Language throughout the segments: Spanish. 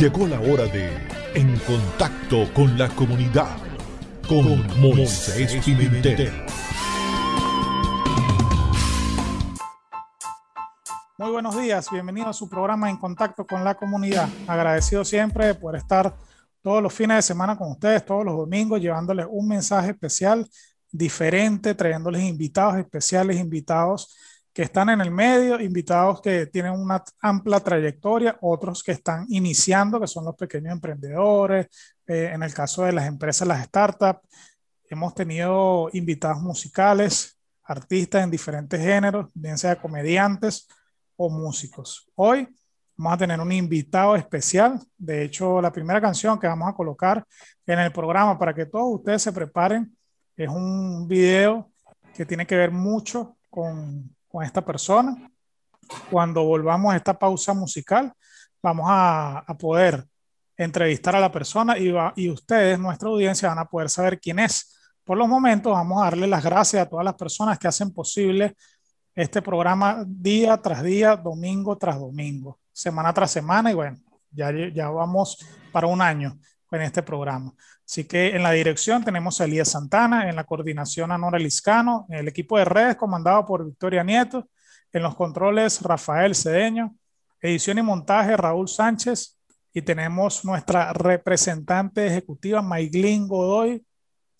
Llegó la hora de En Contacto con la Comunidad con Moisés Pimentel. Muy buenos días, bienvenido a su programa En Contacto con la Comunidad. Agradecido siempre por estar todos los fines de semana con ustedes, todos los domingos, llevándoles un mensaje especial, diferente, trayéndoles invitados especiales, invitados que están en el medio, invitados que tienen una amplia trayectoria, otros que están iniciando, que son los pequeños emprendedores, eh, en el caso de las empresas, las startups. Hemos tenido invitados musicales, artistas en diferentes géneros, bien sea comediantes o músicos. Hoy vamos a tener un invitado especial. De hecho, la primera canción que vamos a colocar en el programa para que todos ustedes se preparen es un video que tiene que ver mucho con con esta persona. Cuando volvamos a esta pausa musical, vamos a, poder entrevistar a la persona y, y ustedes, nuestra audiencia, van a poder saber quién es. Por los momentos, vamos a darle las gracias a todas las personas que hacen posible este programa día tras día, domingo tras domingo, semana tras semana y bueno, ya, ya vamos para un año en este programa. Así que en la dirección tenemos a Elías Santana, en la coordinación a Nora Liscano, en el equipo de redes comandado por Victoria Nieto, en los controles Rafael Cedeño, edición y montaje Raúl Sánchez y tenemos nuestra representante ejecutiva Maiglin Godoy.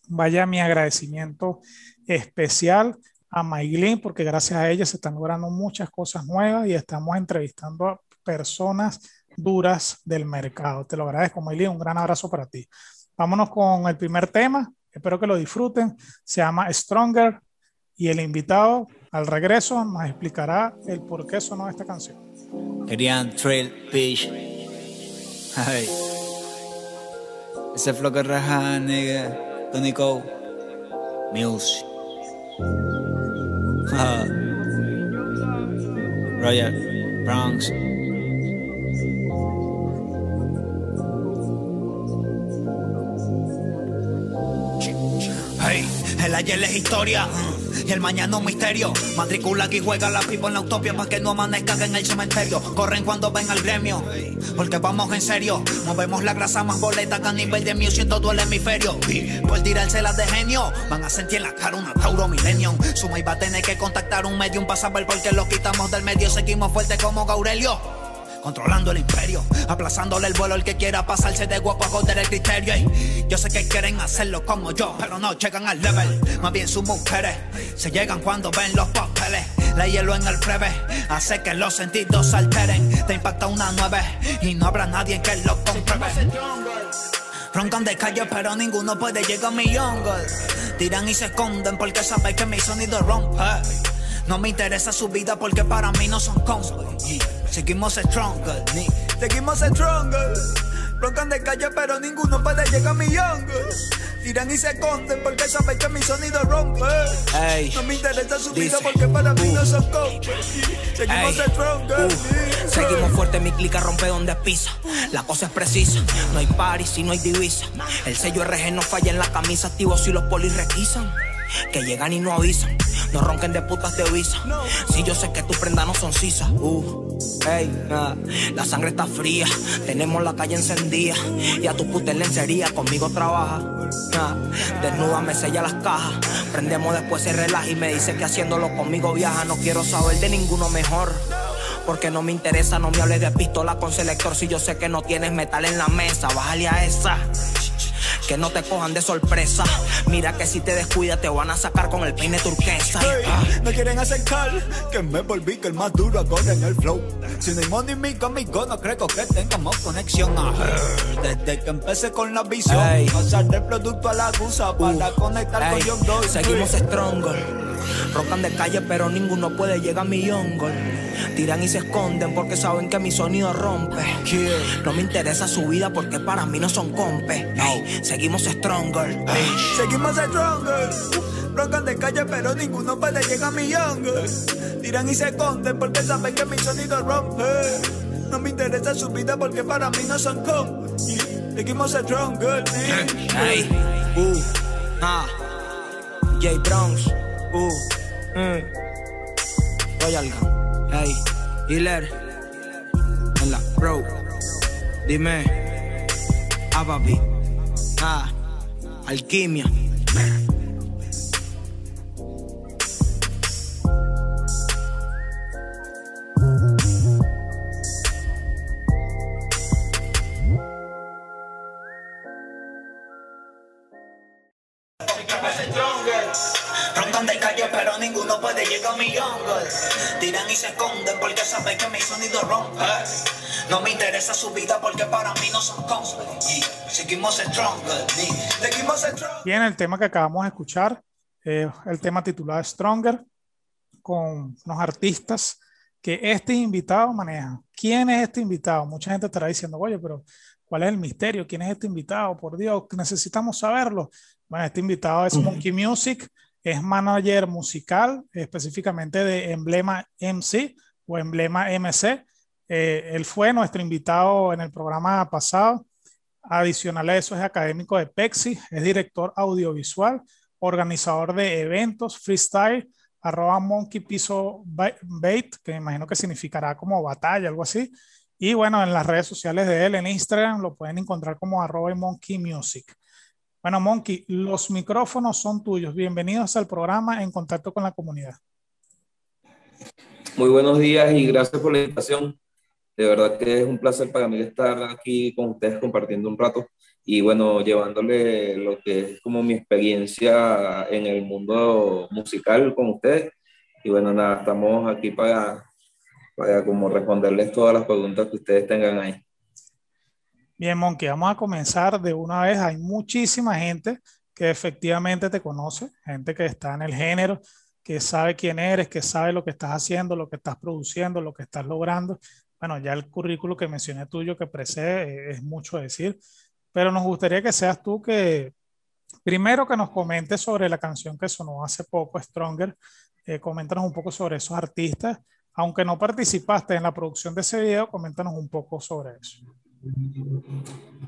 Vaya mi agradecimiento especial a Maiglin porque gracias a ella se están logrando muchas cosas nuevas y estamos entrevistando a personas duras del mercado. Te lo agradezco, Maylin. Un gran abrazo para ti. Vámonos con el primer tema. Espero que lo disfruten. Se llama Stronger y el invitado al regreso nos explicará el por qué sonó esta canción. Querían Trail Beach. Hey. Ese flow que raja, nigga. Tonico. Music. Royal Bronx. El ayer es historia y el mañana un misterio. Matricula aquí juega la pipa en la utopia para que no amanezcan en el cementerio. Corren cuando ven al gremio, porque vamos en serio. Movemos la grasa más boleta que a nivel de mío en todo el hemisferio. Y por tirárselas de genio, van a sentir en la cara una Tauro Millennium. Suma y va a tener que contactar un medium para saber por qué lo quitamos del medio. Seguimos fuertes como Gaurelio controlando el imperio, aplazándole el vuelo al que quiera pasarse de guapo a joder el criterio. yo sé que quieren hacerlo como yo, pero no llegan al level. Más bien sus mujeres se llegan cuando ven los papeles. La hielo en el breve hace que los sentidos se alteren. Te impacta una nueve y no habrá nadie que lo compruebe. Roncan de calle, pero ninguno puede llegar a mi jungle. Tiran y se esconden porque saben que mi sonido rompe. No me interesa su vida porque para mí no son cons. Seguimos stronger, ni seguimos stronger. Roncan de calle, pero ninguno puede llegar a mi younger. Tiran y se esconden porque saben que mi sonido rompe. no me interesa su vida porque para mí no son cons. Seguimos stronger. Uh, seguimos fuerte, mi clica rompe donde pisa. La cosa es precisa, no hay party si no hay divisa. El sello RG no falla en la camisa, activo si los polis requisan. Que llegan y no avisan. No ronquen de putas de visa. Si yo sé que tus prendas no son sisas. Uh, hey, la sangre está fría. Tenemos la calle encendida. Y a tu puta en conmigo trabaja. desnuda me sella las cajas. Prendemos después se relaja y me dice que haciéndolo conmigo viaja. No quiero saber de ninguno mejor. Porque no me interesa, no me hables de pistola con selector si yo sé que no tienes metal en la mesa. Bájale a esa que no te cojan de sorpresa. Mira que si te descuidas te van a sacar con el peine turquesa. no quieren acercar que me volví que el más duro ahora en el flow. Si no hay money me conmigo, no creo que tengamos conexión. Desde que empecé con la visión, pasar del producto a la gusa para conectar con Young Doy. Seguimos stronger. Rocan de calle, pero ninguno puede llegar a mi jungle. Tiran y se esconden porque saben que mi sonido rompe. No me interesa su vida porque para mí no son compes. seguimos stronger. Seguimos stronger. Rocan de calle, pero ninguno puede llegar a mi jungle. Tiran y se esconden porque saben que mi sonido rompe. No me interesa su vida porque para mí no son compes. Seguimos stronger. Hey, uh, ah, J Bronx. Uh, mm. Royal Gun, hey, Hiller, en la pro, Dime, ah, papi, ah, alquimia. Esconden porque saben que mi sonido rompe. No me interesa su vida porque para mí no son seguimos stronger. Seguimos stronger. Bien, el tema que acabamos de escuchar, eh, el tema titulado Stronger, con unos artistas que este invitado maneja. ¿Quién es este invitado? Mucha gente estará diciendo, oye, pero ¿cuál es el misterio? ¿Quién es este invitado? Por Dios, necesitamos saberlo. Bueno, este invitado es Monkey Music, es manager musical, específicamente de Emblema MC o Emblema MC. Eh, él fue nuestro invitado en el programa pasado. Adicional a eso, es académico de PEXI, es director audiovisual, organizador de eventos, freestyle, arroba monkey piso bait, que me imagino que significará como batalla, algo así. Y bueno, en las redes sociales de él, en Instagram, lo pueden encontrar como arroba monkey music. Bueno, Monkey, los micrófonos son tuyos. Bienvenidos al programa En Contacto con la Comunidad. Muy buenos días y gracias por la invitación. De verdad que es un placer para mí estar aquí con ustedes compartiendo un rato y bueno, llevándole lo que es como mi experiencia en el mundo musical con ustedes. Y bueno, nada, estamos aquí para, para como responderles todas las preguntas que ustedes tengan ahí. Bien, Monkey, vamos a comenzar de una vez. Hay muchísima gente que efectivamente te conoce, gente que está en el género, que sabe quién eres, que sabe lo que estás haciendo, lo que estás produciendo, lo que estás logrando. Bueno, ya el currículo que mencioné tuyo que precede eh, es mucho decir, pero nos gustaría que seas tú que primero que nos comentes sobre la canción que sonó hace poco, Stronger. Eh, coméntanos un poco sobre esos artistas. Aunque no participaste en la producción de ese video, coméntanos un poco sobre eso.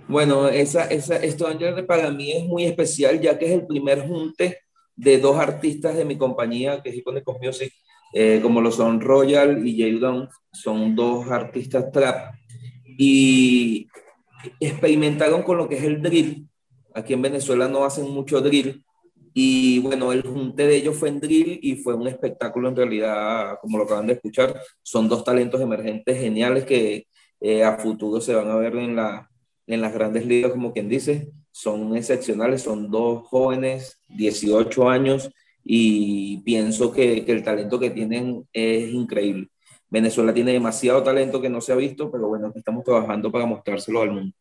Bueno, esa, esa, esto para mí es muy especial, ya que es el primer junte de dos artistas de mi compañía, que es Iconic Music, eh, como lo son Royal y Jay Down, son dos artistas trap, y experimentaron con lo que es el drill. Aquí en Venezuela no hacen mucho drill, y bueno, el junte de ellos fue en drill y fue un espectáculo en realidad, como lo acaban de escuchar. Son dos talentos emergentes geniales que eh, a futuro se van a ver en, la, en las grandes ligas, como quien dice. Son excepcionales, son dos jóvenes, 18 años, y pienso que, que el talento que tienen es increíble. Venezuela tiene demasiado talento que no se ha visto, pero bueno, estamos trabajando para mostrárselo al mundo.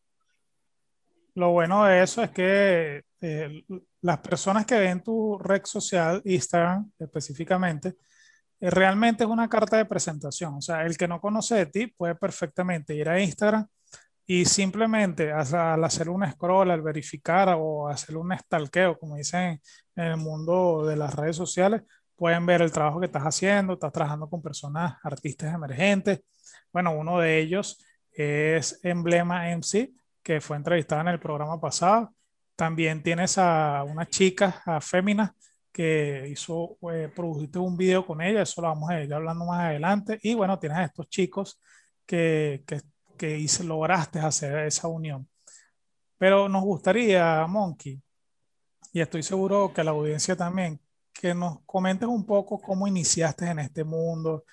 Lo bueno de eso es que eh, las personas que ven tu red social, Instagram específicamente, realmente es una carta de presentación. O sea, el que no conoce de ti puede perfectamente ir a Instagram y simplemente al hacer un scroll, al verificar o hacer un stalkeo, como dicen en el mundo de las redes sociales, pueden ver el trabajo que estás haciendo, estás trabajando con personas, artistas emergentes. Bueno, uno de ellos es Emblema MC, que fue entrevistada en el programa pasado. También tienes a una chica, a Fémina, que hizo, eh, produjiste un video con ella, eso lo vamos a ir hablando más adelante. Y bueno, tienes a estos chicos que, que, que hice, lograste hacer esa unión. Pero nos gustaría, Monkey, y estoy seguro que la audiencia también, que nos comentes un poco cómo iniciaste en este mundo,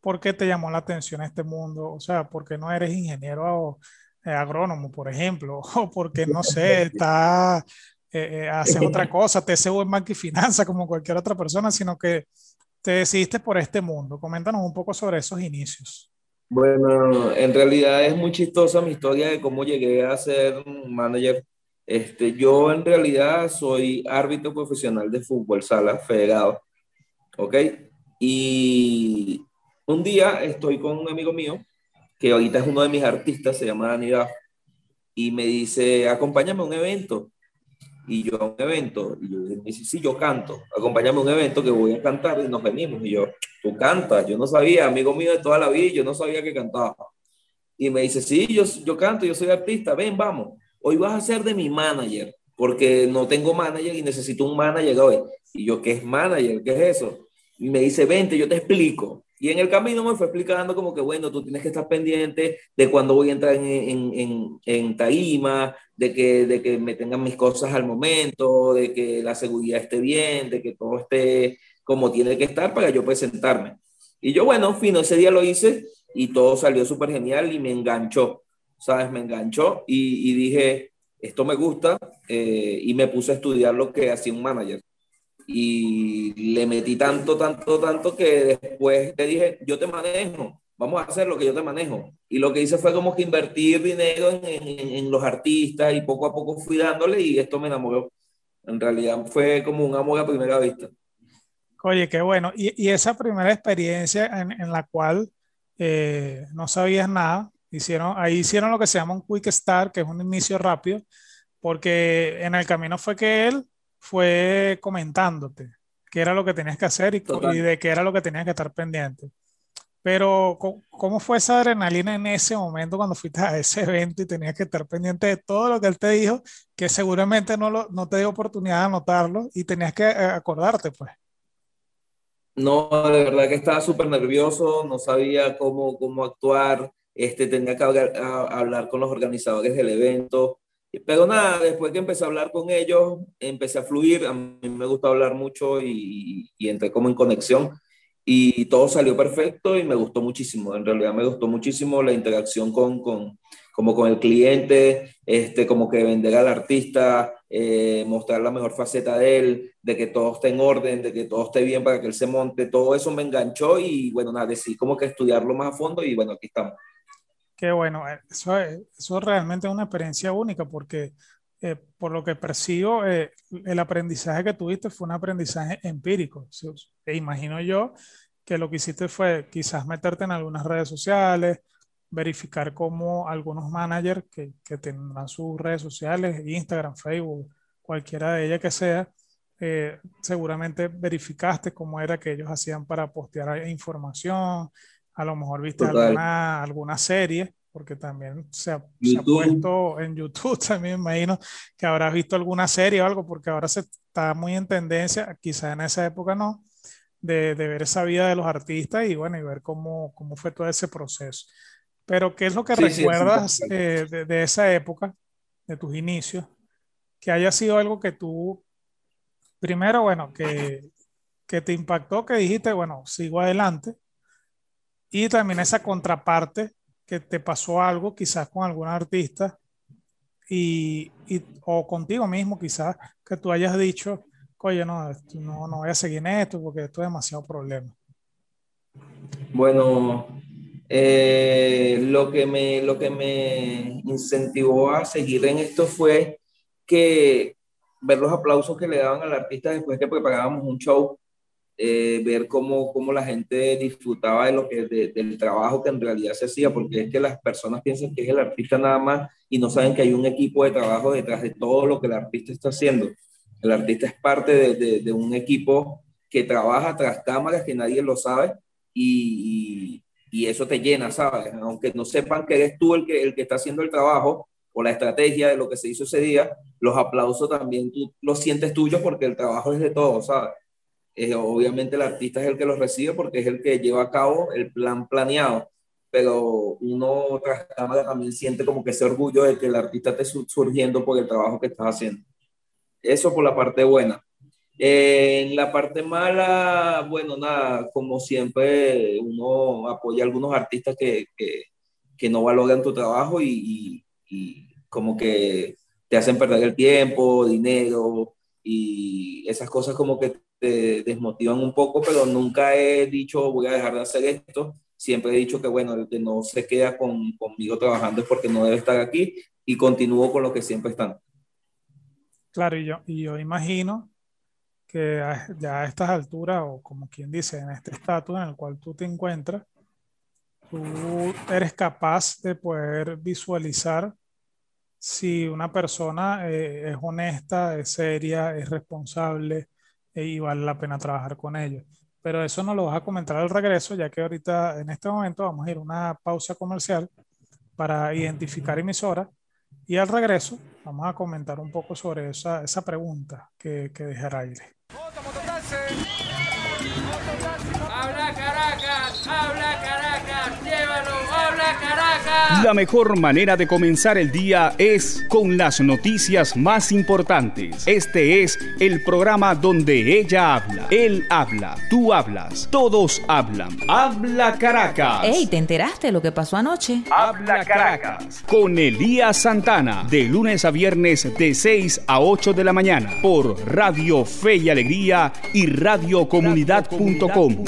por qué te llamó la atención este mundo, o sea, por qué no eres ingeniero eh, agrónomo, por ejemplo, o porque, no sé, está eh, eh, haces otra cosa, hace en banca y finanza como cualquier otra persona, sino que te decidiste por este mundo. Coméntanos un poco sobre esos inicios. Bueno, en realidad es muy chistosa mi historia de cómo llegué a ser manager. Este, yo en realidad soy árbitro profesional de fútbol sala federado, ¿ok? Y un día estoy con un amigo mío, que ahorita es uno de mis artistas, se llama Dani y me dice, acompáñame a un evento y yo a un evento, y yo me dice, sí, yo canto, acompáñame a un evento que voy a cantar y nos venimos. Y yo, tú cantas, yo no sabía, amigo mío de toda la vida, yo no sabía que cantaba. Y me dice, sí, yo, yo canto, yo soy artista, ven, vamos, hoy vas a ser de mi manager, porque no tengo manager y necesito un manager hoy. Y yo, ¿qué es manager? ¿Qué es eso? Y me dice, vente, yo te explico. Y en el camino me fue explicando como que, bueno, tú tienes que estar pendiente de cuándo voy a entrar en, en, en, en de que, de que me tengan mis cosas al momento, de que la seguridad esté bien, de que todo esté como tiene que estar para yo presentarme. Y yo, bueno, fino, ese día lo hice y todo salió súper genial y me enganchó, ¿sabes? Me enganchó y, y dije, esto me gusta eh, y me puse a estudiar lo que hacía un manager y le metí tanto, tanto, tanto que después te dije, yo te manejo, vamos a hacer lo que yo te manejo. Y lo que hice fue como que invertir dinero en, en, en los artistas y poco a poco fui dándole y esto me enamoró. En realidad fue como un amor a primera vista. Oye, qué bueno. Y, y esa primera experiencia en, en la cual eh, no sabías nada, hicieron, ahí hicieron lo que se llama un quick start, que es un inicio rápido, porque en el camino fue que él fue comentándote qué era lo que tenías que hacer y, y, de qué era lo que tenías que estar pendiente. Pero, ¿cómo fue esa adrenalina en ese momento cuando fuiste a ese evento y tenías que estar pendiente de todo lo que él te dijo, que seguramente no, lo, no te dio oportunidad de anotarlo y tenías que eh, acordarte, pues? No, de verdad que estaba súper nervioso, no sabía cómo, cómo actuar, este, tenía que hablar, hablar con los organizadores del evento, pero nada, después que empecé a hablar con ellos, empecé a fluir, a mí me gusta hablar mucho y, y, entré como en conexión y todo salió perfecto y me gustó muchísimo, en realidad me gustó muchísimo la interacción con, con como con el cliente, este, como que vender al artista, eh, mostrar la mejor faceta de él, de que todo esté en orden, de que todo esté bien para que él se monte, todo eso me enganchó y bueno, nada, decidí como que estudiarlo más a fondo y bueno, aquí estamos. Qué bueno, eh, eso, eso realmente es una experiencia única porque eh, por lo que percibo, eh, el aprendizaje que tuviste fue un aprendizaje empírico. E imagino yo que lo que hiciste fue quizás meterte en algunas redes sociales, verificar cómo algunos managers que, que tendrán sus redes sociales, Instagram, Facebook, cualquiera de ellas que sea, eh, seguramente verificaste cómo era que ellos hacían para postear información, a lo mejor viste alguna, alguna serie, porque también se ha, se ha, puesto en YouTube, también me imagino que habrás visto alguna serie o algo, porque ahora se está muy en tendencia, quizás en esa época no, de, de, ver esa vida de los artistas y bueno, y ver cómo, cómo fue todo ese proceso. Pero, ¿qué es lo que sí, recuerdas sí, eh, de, de, esa época, de tus inicios, que haya sido algo que tú, primero, bueno, que, que te impactó, que dijiste, bueno, sigo adelante, y también esa contraparte que te pasó algo quizás con algún artista y, y, o contigo mismo quizás que tú hayas dicho, oye, no, no, no voy a seguir en esto porque esto es demasiado problema. Bueno, eh, lo, que me, lo que me incentivó a seguir en esto fue que ver los aplausos que le daban al artista después que preparábamos un show eh, ver cómo, cómo, la gente disfrutaba de lo que, de, del trabajo que en realidad se hacía, porque es que las personas piensan que es el artista nada más y no saben que hay un equipo de trabajo detrás de todo lo que el artista está haciendo. El artista es parte de, de, un equipo que trabaja tras cámaras, que nadie lo sabe, y, y, y, eso te llena, ¿sabes? Aunque no sepan que eres tú el que, el que está haciendo el trabajo o la estrategia de lo que se hizo ese día, los aplausos también tú los sientes tuyos porque el trabajo es de todos, ¿sabes? Obviamente el artista es el que los recibe porque es el que lleva a cabo el plan planeado, pero uno tras cámara también siente como que ese orgullo de que el artista esté surgiendo por el trabajo que estás haciendo. Eso por la parte buena. Eh, en la parte mala, bueno, nada, como siempre, uno apoya a algunos artistas que, que, que no valoran tu trabajo y, y, y como que te hacen perder el tiempo, dinero y esas cosas como que te desmotivan un poco, pero nunca he dicho voy a dejar de hacer esto. Siempre he dicho que, bueno, el que no se queda con, conmigo trabajando es porque no debe estar aquí y continúo con lo que siempre están. Claro, y yo, y yo imagino que ya a estas alturas, o como quien dice, en este estatus en el cual tú te encuentras, tú eres capaz de poder visualizar si una persona eh, es honesta, es seria, es responsable, y vale la pena trabajar con ellos. Pero eso nos lo vas a comentar al regreso, ya que ahorita en este momento vamos a ir a una pausa comercial para identificar emisoras y al regreso vamos a comentar un poco sobre esa, esa pregunta que, que dejé al aire. ¡Habla Caracas! Habla Caracas, Caracas. La mejor manera de comenzar el día es con las noticias más importantes. Este es el programa donde ella habla, él habla, tú hablas, todos hablan. Habla Caracas. Ey, ¿te enteraste lo que pasó anoche? Habla Caracas. Con Elías Santana, de lunes a viernes de 6 a 8 de la mañana, por Radio Fe y Alegría y radiocomunidad.com.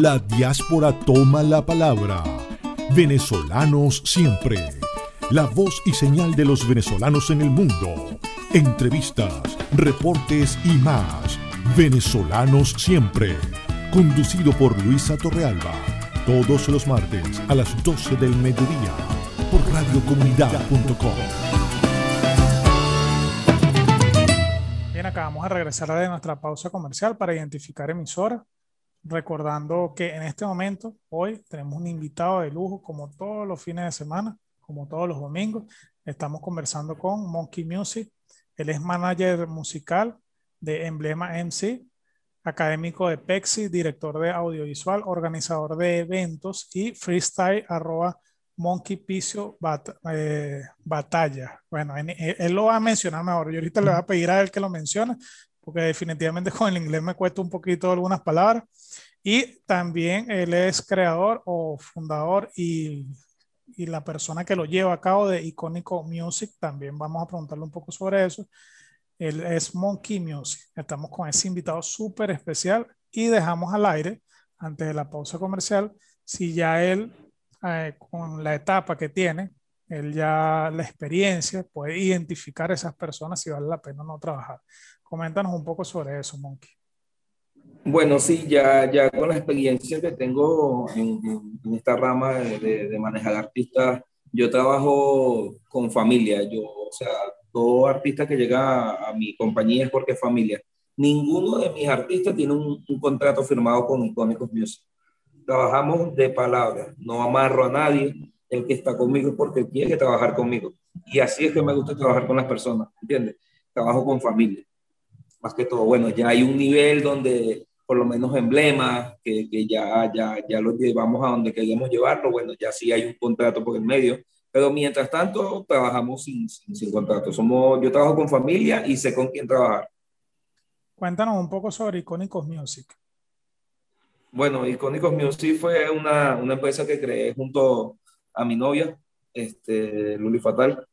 la diáspora toma la palabra. Venezolanos siempre. La voz y señal de los venezolanos en el mundo. Entrevistas, reportes y más. Venezolanos siempre. Conducido por Luisa Torrealba. Todos los martes a las 12 del mediodía. Por radiocomunidad.com. Bien, acabamos de regresar de nuestra pausa comercial para identificar emisora. Recordando que en este momento, hoy, tenemos un invitado de lujo, como todos los fines de semana, como todos los domingos. Estamos conversando con Monkey Music. Él es manager musical de Emblema MC, académico de PEXI, director de audiovisual, organizador de eventos y freestyle arroba Monkey Picio eh, Batalla. Bueno, en, él lo va a mencionar mejor. Yo ahorita le voy a pedir a él que lo mencione, porque definitivamente con el inglés me cuesta un poquito algunas palabras. Y también él es creador o fundador y, y la persona que lo lleva a cabo de Icónico Music. También vamos a preguntarle un poco sobre eso. Él es Monkey Music. Estamos con ese invitado súper especial y dejamos al aire, antes de la pausa comercial, si ya él eh, con la etapa que tiene, él ya la experiencia puede identificar a esas personas si vale la pena o no trabajar. Coméntanos un poco sobre eso, Monkey. Bueno, sí, ya, ya con la experiencia que tengo en, esta rama de, manejar artistas, yo trabajo con familia. Yo, o sea, todo artista que llega a, mi compañía es porque es familia. Ninguno de mis artistas tiene un, contrato firmado con Icónicos Music trabajamos de palabra, no amarro a nadie, el que está conmigo es porque quiere trabajar conmigo. Y así es que me gusta trabajar con las personas, ¿entiendes? Trabajo con familia, más que todo. Bueno, ya hay un nivel donde por lo menos emblemas, que, que ya, ya, ya lo llevamos a donde queremos llevarlo, bueno, ya sí hay un contrato por el medio, pero mientras tanto trabajamos sin, sin, sin contrato. Somos, yo trabajo con familia y sé con quién trabajar. Cuéntanos un poco sobre Icónicos Music. Bueno, Icónicos Music fue una, una, empresa que creé junto a mi novia, este, Luli Fatal.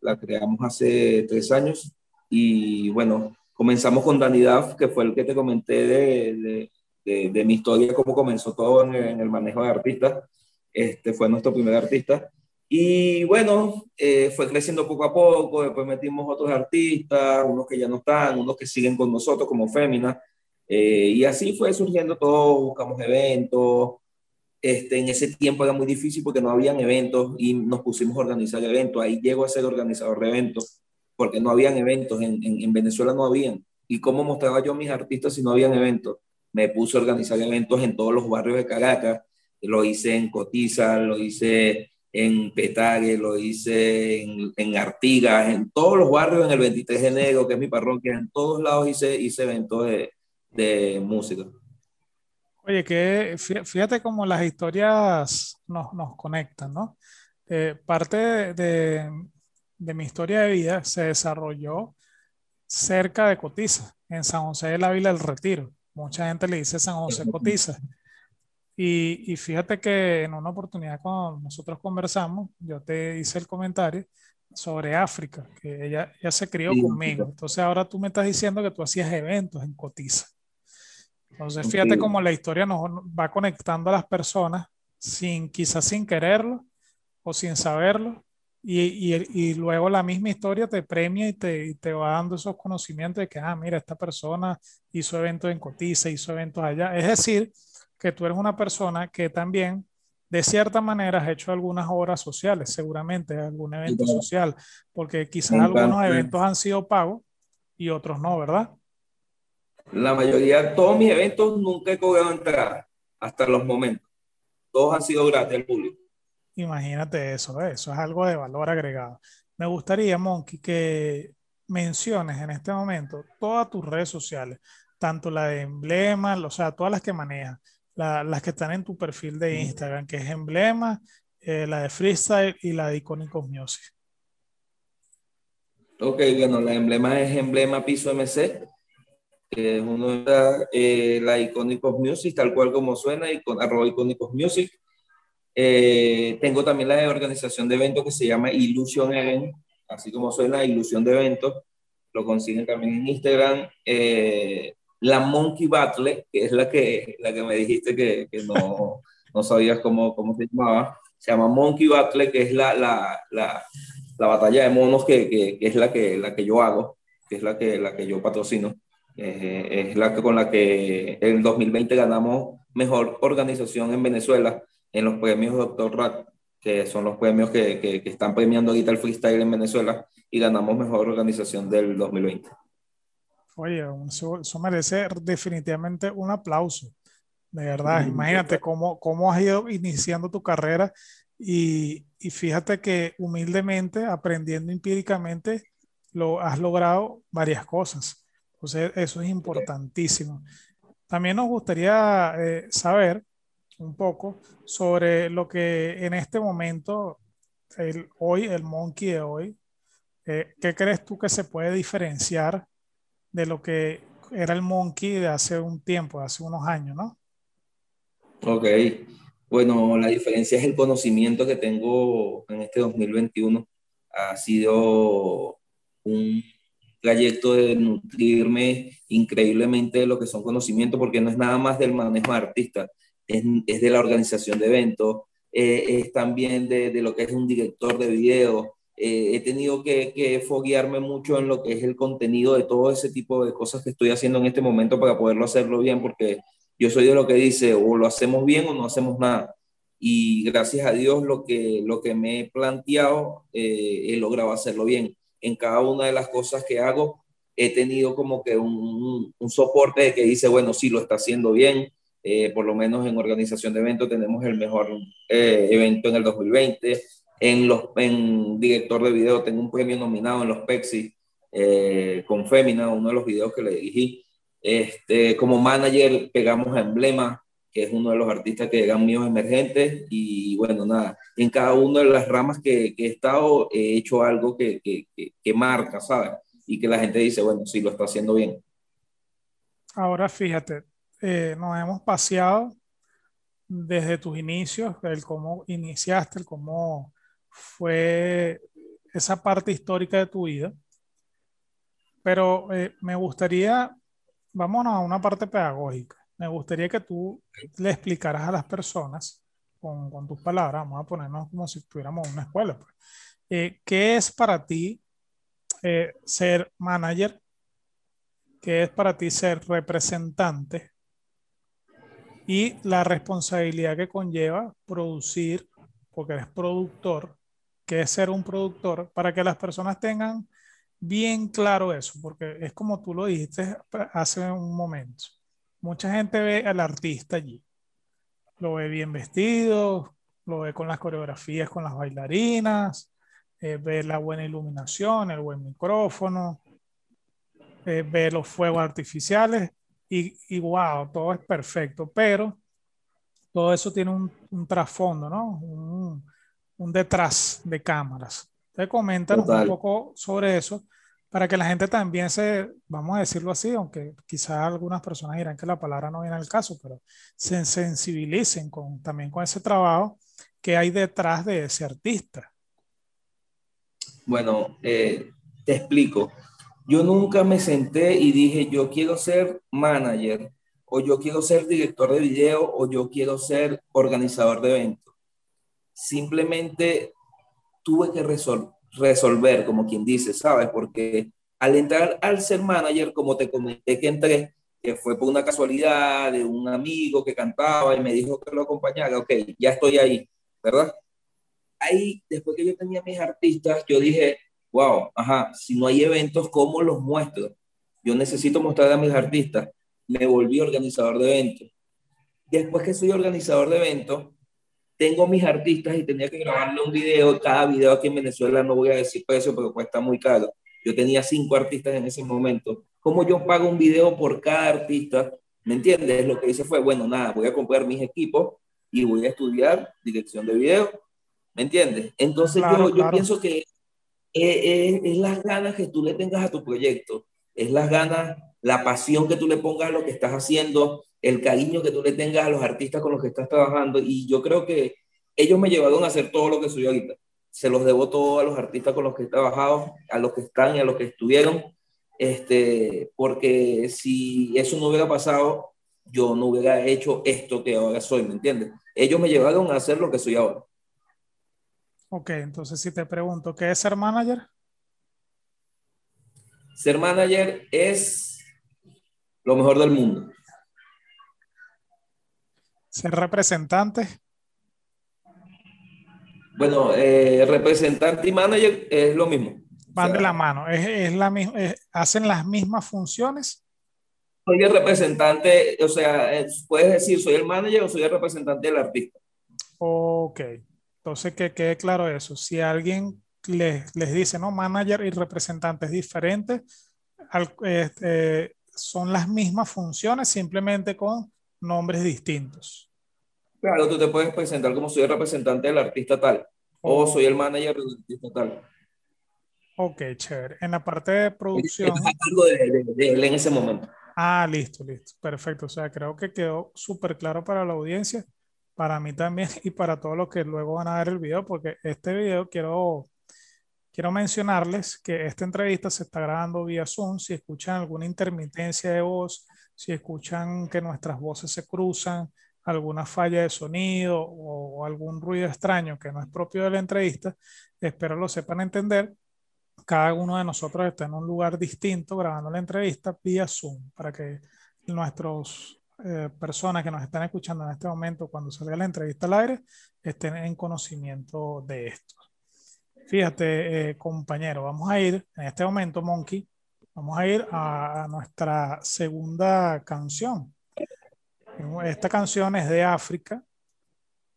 La creamos hace tres años y bueno, comenzamos con Danny Duff, que fue el que te comenté de, de, de, de mi historia, cómo comenzó todo en, en, el manejo de artistas. Este fue nuestro primer artista. Y bueno, eh, fue creciendo poco a poco, después metimos otros artistas, unos que ya no están, unos que siguen con nosotros como Fémina. Eh, y así fue surgiendo todo, buscamos eventos. Este, en ese tiempo era muy difícil porque no habían eventos y nos pusimos a organizar eventos. Ahí llego a ser organizador de eventos porque no habían eventos. En, en, en Venezuela no habían. ¿Y cómo mostraba yo mis artistas si no habían eventos? Me puse a organizar eventos en todos los barrios de Caracas. Lo hice en Cotiza, lo hice en Petare, lo hice en, Artigas, en todos los barrios, en el 23 de enero, que es mi parroquia, en todos lados hice, hice eventos de, de música. Oye, que fíjate cómo las historias nos, nos conectan, ¿no? Eh, parte de, de, mi historia de vida se desarrolló cerca de Cotiza, en San José de la Vila del Retiro. Mucha gente le dice San José Cotiza. Y, y, fíjate que en una oportunidad cuando nosotros conversamos, yo te hice el comentario sobre África, que ella, ella se crió sí, conmigo. Entonces ahora tú me estás diciendo que tú hacías eventos en Cotiza. Entonces, fíjate cómo la historia nos va conectando a las personas sin, quizás sin quererlo o sin saberlo. Y, y, y luego la misma historia te premia y te, y te, va dando esos conocimientos de que, ah, mira, esta persona hizo eventos en Cotiza, hizo eventos allá. Es decir, que tú eres una persona que también, de cierta manera, has hecho algunas obras sociales, seguramente algún evento sí, social, porque quizás algunos eventos han sido pagos y otros no, ¿verdad? La mayoría, todos mis eventos nunca he cobrado entrada, hasta los momentos. Todos han sido gratis al público. Imagínate eso, eso es algo de valor agregado. Me gustaría, Monkey, que menciones en este momento todas tus redes sociales, tanto la de Emblema, o sea, todas las que manejas, las que están en tu perfil de Instagram, que es Emblema, eh, la de Freestyle y la de Icónicos Music. Ok, bueno, la emblema es Emblema Piso MC, que es uno de eh, la Icónicos Music, tal cual como suena, y con arroba Icónicos Music. Eh, tengo también la de organización de eventos que se llama Illusion Event, así como suena, Ilusión de Eventos. Lo consiguen también en Instagram. Eh, la Monkey Battle, que es la que, la que me dijiste que, que no, no sabías cómo, cómo se llamaba. Se llama Monkey Battle, que es la, la, la, la batalla de monos que, que, es la que, la que yo hago, que es la que, la que yo patrocino. Eh, es la que, con la que en 2020 ganamos mejor organización en Venezuela en los premios Doctor Rat, que son los premios que, que, están premiando ahorita el freestyle en Venezuela, y ganamos mejor organización del 2020. Oye, eso, merece definitivamente un aplauso, de verdad. Imagínate cómo, cómo has ido iniciando tu carrera y, y fíjate que humildemente, aprendiendo empíricamente, lo has logrado varias cosas. Entonces, eso es importantísimo. También nos gustaría eh, saber un poco sobre lo que en este momento, el, hoy, el monkey de hoy, eh, ¿qué crees tú que se puede diferenciar de lo que era el monkey de hace un tiempo, de hace unos años, ¿no? Ok, bueno, la diferencia es el conocimiento que tengo en este 2021. Ha sido un trayecto de nutrirme increíblemente de lo que son conocimientos, porque no es nada más del manejo de artistas, es, de la organización de eventos, eh, es también de, lo que es un director de video. Eh, he tenido que, que foguearme mucho en lo que es el contenido de todo ese tipo de cosas que estoy haciendo en este momento para poderlo hacerlo bien, porque yo soy de lo que dice, o lo hacemos bien o no hacemos nada. Y gracias a Dios lo que, lo que me he planteado, eh, he logrado hacerlo bien. En cada una de las cosas que hago, he tenido como que un, un soporte que dice, bueno, sí, lo está haciendo bien, eh, por lo menos en organización de eventos tenemos el mejor eh, evento en el 2020. En, los, en director de video tengo un premio nominado en los Pexi eh, con Femina, uno de los videos que le dirigí. Este, como manager pegamos a Emblema, que es uno de los artistas que llegan míos emergentes. Y bueno, nada, en cada una de las ramas que, que he estado he hecho algo que, que, que, marca, ¿sabes? Y que la gente dice, bueno, sí, lo está haciendo bien. Ahora fíjate, eh, nos hemos paseado desde tus inicios, el cómo iniciaste, el cómo fue esa parte histórica de tu vida. Pero eh, me gustaría, vámonos a una parte pedagógica. Me gustaría que tú le explicaras a las personas, con, con tus palabras, vamos a ponernos como si estuviéramos en una escuela, pues, eh, ¿qué es para ti ser manager? ¿Qué es para ti ser representante? Y la responsabilidad que conlleva producir, porque eres productor, que es ser un productor, para que las personas tengan bien claro eso, porque es como tú lo dijiste hace un momento. Mucha gente ve al artista allí, lo ve bien vestido, lo ve con las coreografías, con las bailarinas, eh, ve la buena iluminación, el buen micrófono, eh, ve los fuegos artificiales y, y wow, todo es perfecto, pero todo eso tiene un, un trasfondo, ¿no? Un, un, detrás de cámaras. Te comentan un poco sobre eso para que la gente también se, vamos a decirlo así, aunque quizás algunas personas dirán que la palabra no viene al caso, pero se sensibilicen con, también con ese trabajo que hay detrás de ese artista. Bueno, eh, te explico. Yo nunca me senté y dije, yo quiero ser manager, o yo quiero ser director de video, o yo quiero ser organizador de eventos. Simplemente tuve que resolver, como quien dice, ¿sabes? Porque al entrar al ser manager, como te comenté que entré, que fue por una casualidad de un amigo que cantaba y me dijo que lo acompañara, ok, ya estoy ahí, ¿verdad? Ahí, después que yo tenía mis artistas, yo dije, wow, ajá, si no hay eventos, ¿cómo los muestro? Yo necesito mostrar a mis artistas. Me volví organizador de eventos. Después que soy organizador de eventos, tengo mis artistas y tenía que grabarle un video. Cada video aquí en Venezuela, no voy a decir precio, pero cuesta muy caro. yo tenía cinco artistas en ese momento. ¿Cómo yo pago un video por cada artista? ¿Me entiendes? Lo que hice fue, bueno, nada, voy a comprar mis equipos y voy a estudiar dirección de video. ¿Me entiendes? Entonces yo, yo pienso que es, las ganas que tú le tengas a tu proyecto, es las ganas, la pasión que tú le pongas a lo que estás haciendo, el cariño que tú le tengas a los artistas con los que estás trabajando. Y yo creo que ellos me llevaron a hacer todo lo que soy ahorita. Se los debo todo a los artistas con los que he trabajado, a los que están y a los que estuvieron. Este, porque si eso no hubiera pasado, yo no hubiera hecho esto que ahora soy, ¿me entiendes? Ellos me llevaron a hacer lo que soy ahora. Ok, entonces si te pregunto, ¿qué es ser manager? Ser manager es lo mejor del mundo. Ser representante. Bueno, eh, representante y manager es lo mismo. Van de la mano, es, la misma, hacen las mismas funciones. Soy el representante, o sea, puedes decir, soy el manager o soy el representante del artista. Ok, entonces que quede claro eso. Si alguien les, les dice, no, manager y representantes diferentes, este, son las mismas funciones, simplemente con nombres distintos. Claro, tú te puedes presentar como soy el representante del artista tal o soy el manager del artista tal. Ok, chévere. En la parte de producción. algo de, de, él en ese momento. Ah, listo, listo. Perfecto. O sea, creo que quedó súper claro para la audiencia, para mí también y para todos los que luego van a ver el video, porque este video quiero, quiero mencionarles que esta entrevista se está grabando vía Zoom. Si escuchan alguna intermitencia de voz, si escuchan que nuestras voces se cruzan, alguna falla de sonido o, algún ruido extraño que no es propio de la entrevista, espero lo sepan entender. Cada uno de nosotros está en un lugar distinto grabando la entrevista vía Zoom para que nuestras eh, personas que nos están escuchando en este momento cuando salga la entrevista al aire estén en conocimiento de esto. Fíjate, eh, compañero, vamos a ir en este momento, Monkey, vamos a ir a nuestra segunda canción. Esta canción es de África,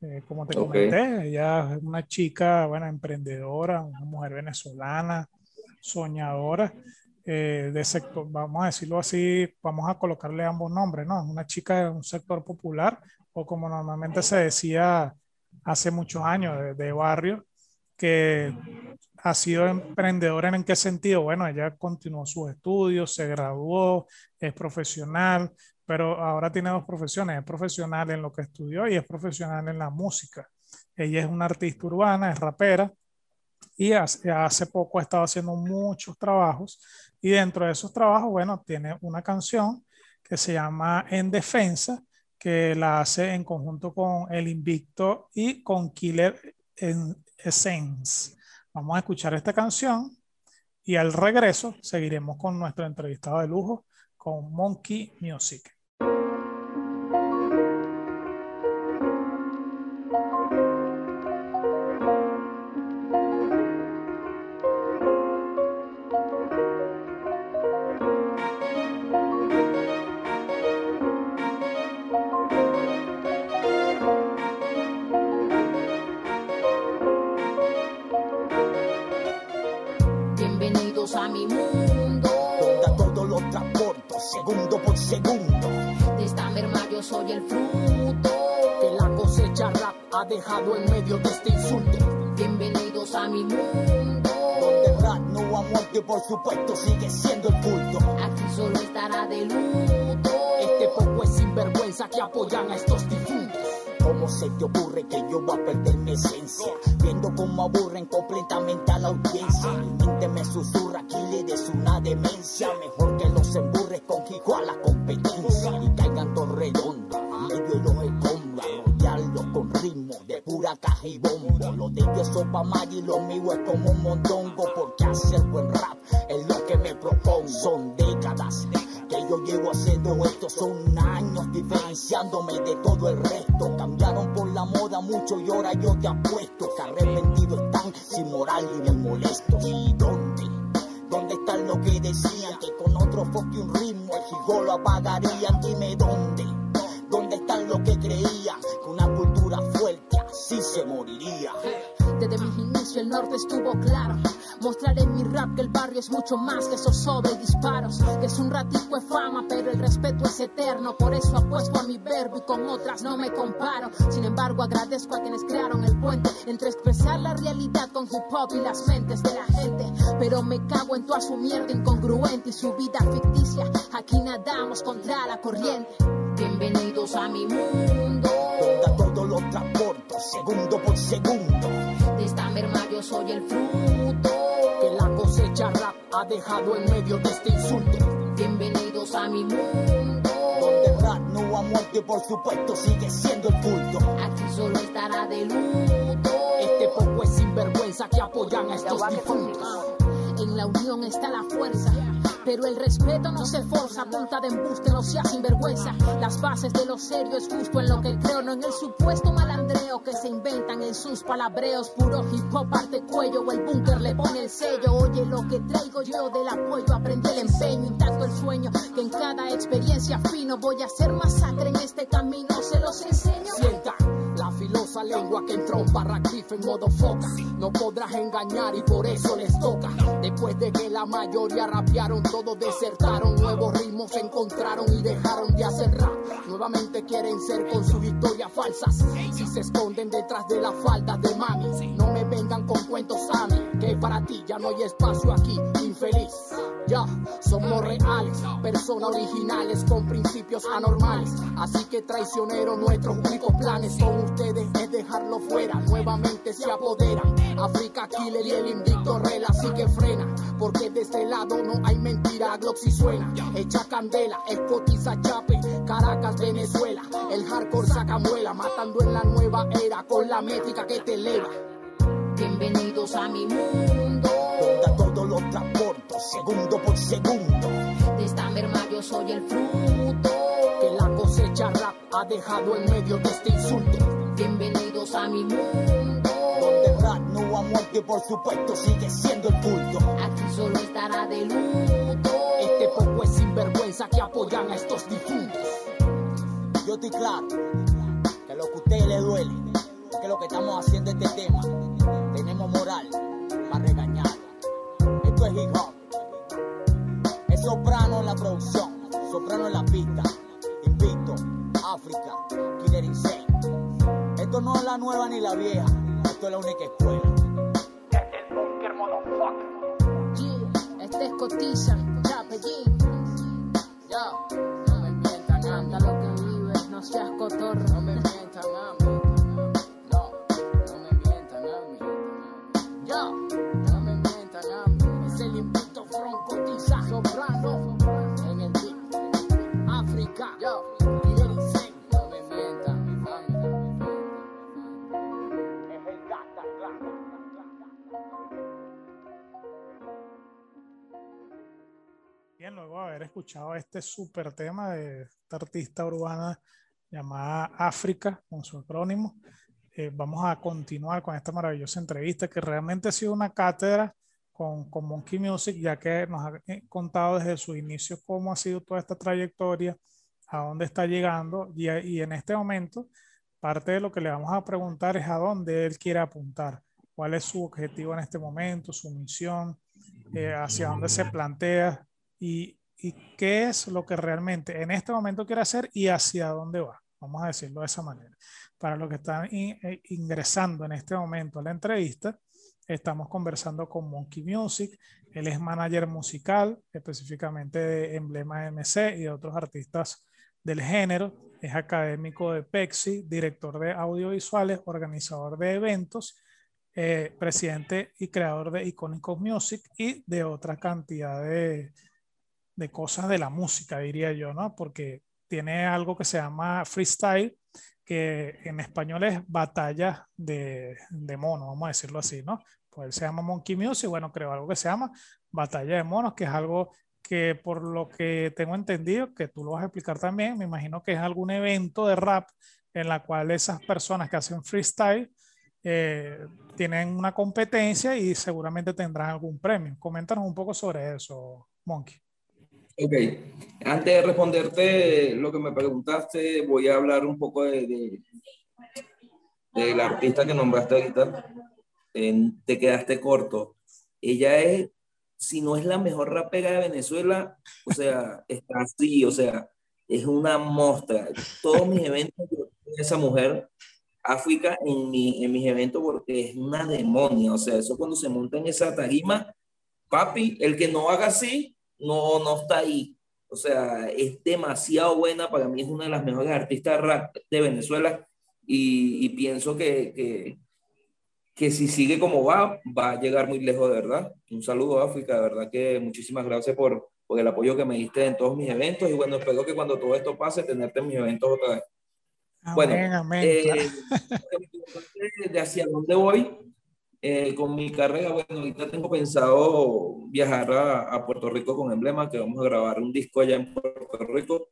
eh, como te comenté, ella es una chica, bueno, emprendedora, una mujer venezolana, soñadora, eh, de sector, vamos a decirlo así, vamos a colocarle ambos nombres, ¿no? Una chica de un sector popular, o como normalmente se decía hace muchos años, de, de barrio, que ha sido emprendedora en qué sentido? Bueno, ella continuó sus estudios, se graduó, es profesional, pero ahora tiene dos profesiones, es profesional en lo que estudió y es profesional en la música. Ella es una artista urbana, es rapera y hace, hace poco ha estado haciendo muchos trabajos y dentro de esos trabajos, bueno, tiene una canción que se llama En Defensa, que la hace en conjunto con El Invicto y con Killer Essence. Vamos a escuchar esta canción y al regreso seguiremos con nuestro entrevistado de lujo, con Monkey Music. Dejado en medio de este insulto. Bienvenidos a mi mundo. Donde el rap no ha muerte, por supuesto, sigue siendo el culto. Aquí solo estará de luto. Este poco es sinvergüenza que apoyan a estos difuntos. ¿Cómo se te ocurre que yo voy a perder mi esencia? Viendo cómo aburren completamente a la audiencia. Mi mente me susurra que le des una demencia. Mejor que los emburres con Kiko a la y bombo. Lo de ellos es sopa y lo mío es como un mondongo. Porque hacer buen rap es lo que me propongo. Son décadas que yo llevo haciendo esto. Son años diferenciándome de todo el resto. Cambiaron por la moda mucho y ahora yo te apuesto que arrepentidos están sin moral y me molesto. ¿Y dónde? ¿Dónde están los que decían que con otro un ritmo el gigo lo apagarían? Norte estuvo claro. Mostraré mi rap que el barrio es mucho más que esos sobre disparos. Que es un ratico de fama, pero el respeto es eterno. Por eso apuesto a mi verbo y con otras no me comparo. Sin embargo, agradezco a quienes crearon el puente entre expresar la realidad con hip hop y las mentes de la gente. Pero me cago en toda su mierda incongruente y su vida ficticia. Aquí nadamos contra la corriente. Bienvenidos a mi mundo. Todo lo transporto, segundo por segundo. Merma yo soy el fruto. Que la cosecha rap ha dejado en medio de este insulto. Bienvenidos a mi mundo. Donde el rap no ha muerto por supuesto sigue siendo el culto. Aquí solo estará de luto. Este poco es sinvergüenza que apoyan a estos difuntos. En la unión está la fuerza. Pero el respeto no se forza, punta de embuste, no sea sinvergüenza. Las bases de lo serio es justo en lo que creo, no en el supuesto malandreo que se inventan en sus palabreos. Puro hip hop, parte cuello, o el búnker le pone el sello. Oye, lo que traigo yo del apoyo, aprendí el empeño, intacto el sueño. Que en cada experiencia fino voy a hacer masacre en este camino, se los enseño. Sienta filosa lengua que en modo foca. No podrás engañar y por eso les toca. Después de que la mayoría rapearon, todos desertaron. Nuevos ritmos se encontraron y dejaron de hacer rap. Nuevamente quieren ser con sus historias falsas. Si se esconden detrás de las faldas de mami, no me vengan con cuentos mí. Que para ti ya no hay espacio aquí, infeliz. Ya, somos reales, personas originales con principios anormales. Así que traicionero nuestros únicos planes con ustedes es dejarlo fuera. Nuevamente se apoderan. África Killer y el invicto rela, así que frena. Porque de este lado no hay mentira, si suena. Echa candela, escotiza chape, Caracas, Venezuela. El hardcore saca muela, matando en la nueva era con la métrica que te eleva. Bienvenidos a mi mundo. Donde todo lo transporto, segundo por segundo. De esta merma yo soy el fruto. Que la cosecha rap ha dejado en medio de este insulto. Bienvenidos a mi mundo. Donde el rap no ha muerto y por supuesto sigue siendo el culto. Aquí solo estará de luto. Este poco es sinvergüenza que apoyan a estos difuntos. Yo estoy claro que lo que a ustedes les duele es que lo que estamos haciendo este tema para regañar. Esto es hip hop. Es soprano en la producción, soprano en la pista. Invicto, África, Killer Insane. Esto no es la nueva ni la vieja, esto es la única escuela. El este es cotiza, rapellín. Ya, no me mientan. Anda lo que vives, no seas cotorro. No me mientan a luego de haber escuchado este súper tema de esta artista urbana llamada África, con su acrónimo, eh, vamos a continuar con esta maravillosa entrevista que realmente ha sido una cátedra con, con Monkey Music, ya que nos ha eh, contado desde su inicio cómo ha sido toda esta trayectoria, a dónde está llegando y, y en este momento parte de lo que le vamos a preguntar es a dónde él quiere apuntar, cuál es su objetivo en este momento, su misión, eh, hacia dónde se plantea y, y, qué es lo que realmente en este momento quiere hacer y hacia dónde va. Vamos a decirlo de esa manera. Para los que están in, eh, ingresando en este momento a la entrevista, estamos conversando con Monkey Music. Él es manager musical, específicamente de Emblema MC y de otros artistas del género. Es académico de PEXI, director de audiovisuales, organizador de eventos, eh, presidente y creador de Icónicos Music y de otra cantidad de, de cosas de la música, diría yo, ¿no? Porque tiene algo que se llama freestyle, que en español es batalla de, de monos, vamos a decirlo así, ¿no? Pues se llama Monkey Music, bueno, creo algo que se llama batalla de monos, que es algo que por lo que tengo entendido, que tú lo vas a explicar también, me imagino que es algún evento de rap en la cual esas personas que hacen freestyle eh, tienen una competencia y seguramente tendrán algún premio. Coméntanos un poco sobre eso, Monkey. Ok, antes de responderte lo que me preguntaste, voy a hablar un poco de, de, de la artista que nombraste ahorita. En, te quedaste corto. Ella es si no es la mejor rapera de Venezuela, o sea, está así, o sea, es una mostra. Todos mis eventos, esa mujer, África, en, mi, en mis eventos, porque es una demonia, o sea, eso cuando se monta en esa tarima, papi, el que no haga así, no, no está ahí. O sea, es demasiado buena, para mí es una de las mejores artistas rap de Venezuela y, y pienso que, que, que, si sigue como va, va a llegar muy lejos de verdad. Un saludo África, de verdad que muchísimas gracias por, por el apoyo que me diste en todos mis eventos y bueno, espero que cuando todo esto pase, tenerte en mis eventos otra vez. bueno, amén, eh, de hacia dónde voy, eh, con mi carrera, bueno, ahorita tengo pensado viajar a, Puerto Rico con Emblema, que vamos a grabar un disco allá en Puerto Rico,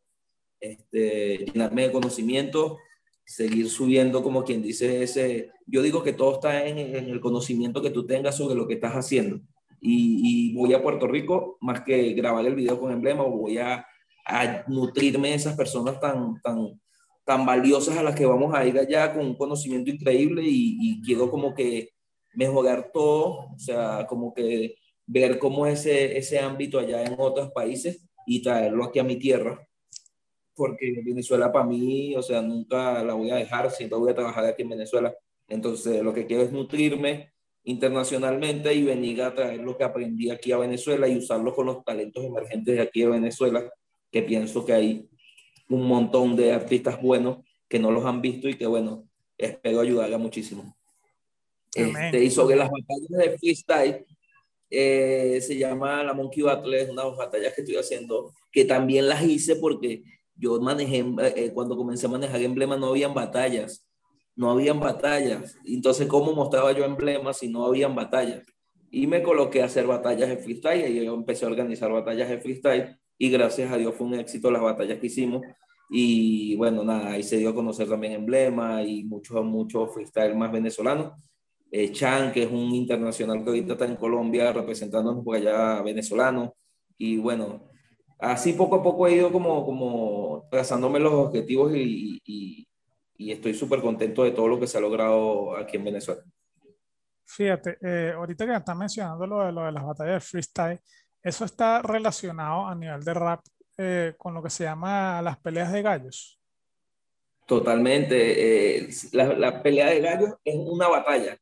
este, llenarme de conocimiento, seguir subiendo, como quien dice ese, yo digo que todo está en, el conocimiento que tú tengas sobre lo que estás haciendo. Y, voy a Puerto Rico, más que grabar el video con Emblema, voy a, a nutrirme de esas personas tan, tan, tan valiosas a las que vamos a ir allá con un conocimiento increíble y, y quiero como que mejorar todo, o sea, como que ver cómo es ese, ese ámbito allá en otros países y traerlo aquí a mi tierra, porque Venezuela para mí, o sea, nunca la voy a dejar, siempre voy a trabajar aquí en Venezuela. Entonces, lo que quiero es nutrirme internacionalmente y venir a traer lo que aprendí aquí a Venezuela y usarlo con los talentos emergentes de aquí de Venezuela, que pienso que hay un montón de artistas buenos que no los han visto y que, bueno, espero ayudarla muchísimo. Este, y sobre las batallas de freestyle, eh, se llama la Monkey Battle, es una batalla que estoy haciendo, que también las hice porque yo manejé, eh, cuando comencé a manejar emblema no habían batallas, no habían batallas. Entonces, ¿cómo mostraba yo emblemas si no habían batallas? Y me coloqué a hacer batallas de freestyle y yo empecé a organizar batallas de freestyle y gracias a Dios fue un éxito las batallas que hicimos. Y bueno, nada, ahí se dio a conocer también emblema y muchos, muchos freestyle más venezolanos eh, Chan, que es un internacional que ahorita está en Colombia representándonos por allá venezolano. Y bueno, así poco a poco he ido como, como trazándome los objetivos y, y, y estoy súper contento de todo lo que se ha logrado aquí en Venezuela. Fíjate, eh, ahorita que estás mencionando lo de, lo de las batallas de freestyle, eso está relacionado a nivel de rap eh, con lo que se llama las peleas de gallos. Totalmente. Eh, la, la, pelea de gallos es una batalla.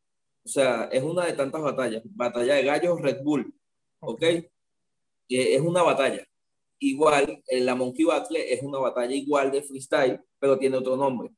O sea, es una de tantas batallas. Batalla de gallos, Red Bull. ¿Ok? es una batalla. Igual, la Monkey Battle es una batalla igual de freestyle, pero tiene otro nombre.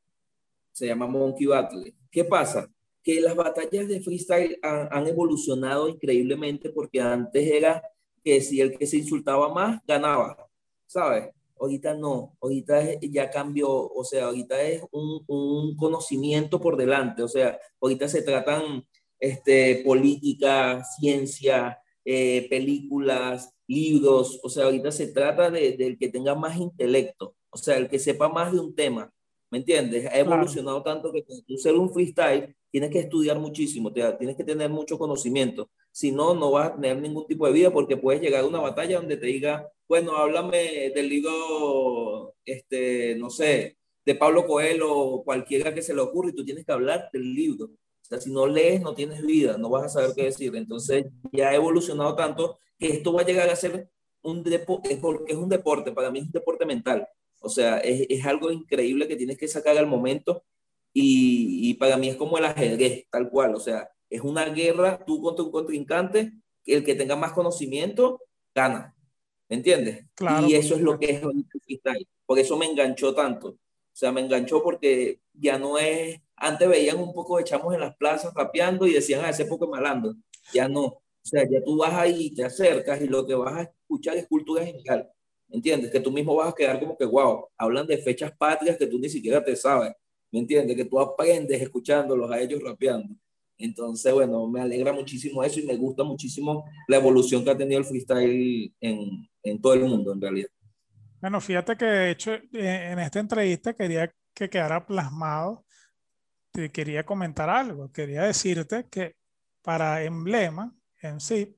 Se llama Monkey Battle. ¿Qué pasa? Que las batallas de freestyle han, han evolucionado increíblemente porque antes era que si el que se insultaba más ganaba, ¿sabes? Ahorita no, ahorita ya cambió, o sea, ahorita es un, un, conocimiento por delante, o sea, ahorita se tratan este, política, ciencia, eh, películas, libros, o sea, ahorita se trata del de, que tenga más intelecto, o sea, el que sepa más de un tema, ¿me entiendes? Ha evolucionado claro. tanto que tú ser un freestyle tienes que estudiar muchísimo, te, tienes que tener mucho conocimiento, si no, no vas a tener ningún tipo de vida porque puedes llegar a una batalla donde te diga, bueno, háblame del libro, este, no sé, de Pablo Coelho o cualquiera que se le ocurra y tú tienes que hablar del libro sea, si no lees, no tienes vida, no vas a saber qué decir. Entonces, ya ha evolucionado tanto que esto va a llegar a ser un deporte, es un deporte, para mí es un deporte mental. O sea, es, es algo increíble que tienes que sacar al momento y, y, para mí es como el ajedrez, tal cual. O sea, es una guerra, tú contra un contrincante, el que tenga más conocimiento, gana. ¿Me entiendes? Claro, y eso es lo que es el freestyle. Por eso me enganchó tanto. O sea, me enganchó porque ya no es antes veían un poco de chamos en las plazas rapeando y decían, a ese poco malando. Ya no. O sea, ya tú vas ahí, te acercas y lo que vas a escuchar es cultura general. ¿Entiendes? Que tú mismo vas a quedar como que, wow, hablan de fechas patrias que tú ni siquiera te sabes. ¿Me entiendes? Que tú aprendes escuchándolos a ellos rapeando. Entonces, bueno, me alegra muchísimo eso y me gusta muchísimo la evolución que ha tenido el freestyle en, en todo el mundo, en realidad. Bueno, fíjate que de hecho en esta entrevista quería que quedara plasmado te quería comentar algo. Quería decirte que para emblema en sí,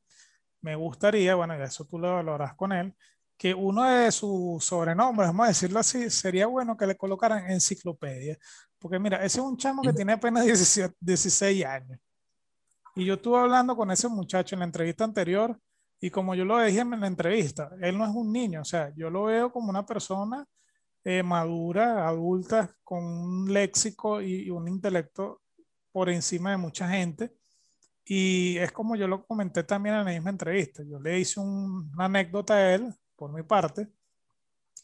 me gustaría, bueno, eso tú lo valorarás con él, que uno de sus sobrenombres, vamos a decirlo así, sería bueno que le colocaran enciclopedia. Porque mira, ese es un chamo que tiene apenas 17, 16 años. Y yo estuve hablando con ese muchacho en la entrevista anterior Y como yo lo dije en la entrevista, él no es un niño, o sea, yo lo veo como una persona eh, madura, adulta, con un léxico y, un intelecto por encima de mucha gente. Y es como yo lo comenté también en la misma entrevista. Yo le hice una anécdota a él, por mi parte,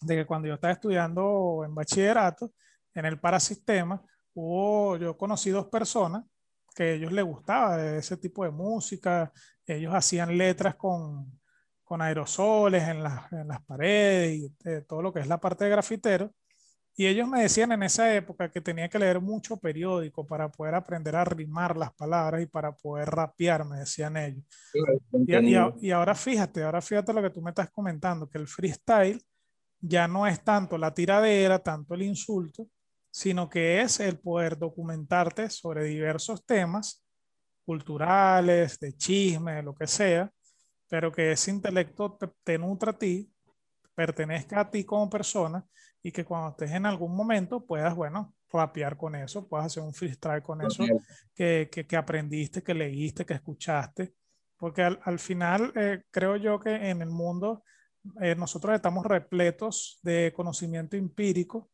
de que cuando yo estaba estudiando en bachillerato, en el parasistema, hubo, yo conocí dos personas que a ellos les gustaba ese tipo de música, ellos hacían letras con, con aerosoles en, en, las paredes y todo lo que es la parte de grafitero. Y ellos me decían en esa época que tenía que leer mucho periódico para poder aprender a rimar las palabras y para poder rapear, me decían ellos. Y, y, y, ahora fíjate, ahora fíjate lo que tú me estás comentando, que el freestyle ya no es tanto la tiradera, tanto el insulto, sino que es el poder documentarte sobre diversos temas culturales, de chisme, de lo que sea, pero que ese intelecto te, nutra a ti, pertenezca a ti como persona y que cuando estés en algún momento puedas, bueno, rapear con eso, puedas hacer un freestyle con eso que, que, aprendiste, que leíste, que escuchaste, porque al, final eh, creo yo que en el mundo eh, nosotros estamos repletos de conocimiento empírico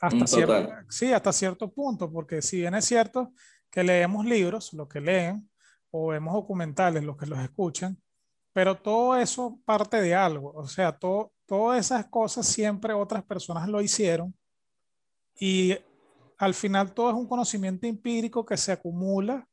hasta cierto, sí, hasta cierto punto, porque si bien es cierto que leemos libros, lo que leen, o vemos documentales, los que los escuchan, pero todo eso parte de algo, o sea, todo, todas esas cosas siempre otras personas lo hicieron y al final todo es un conocimiento empírico que se acumula,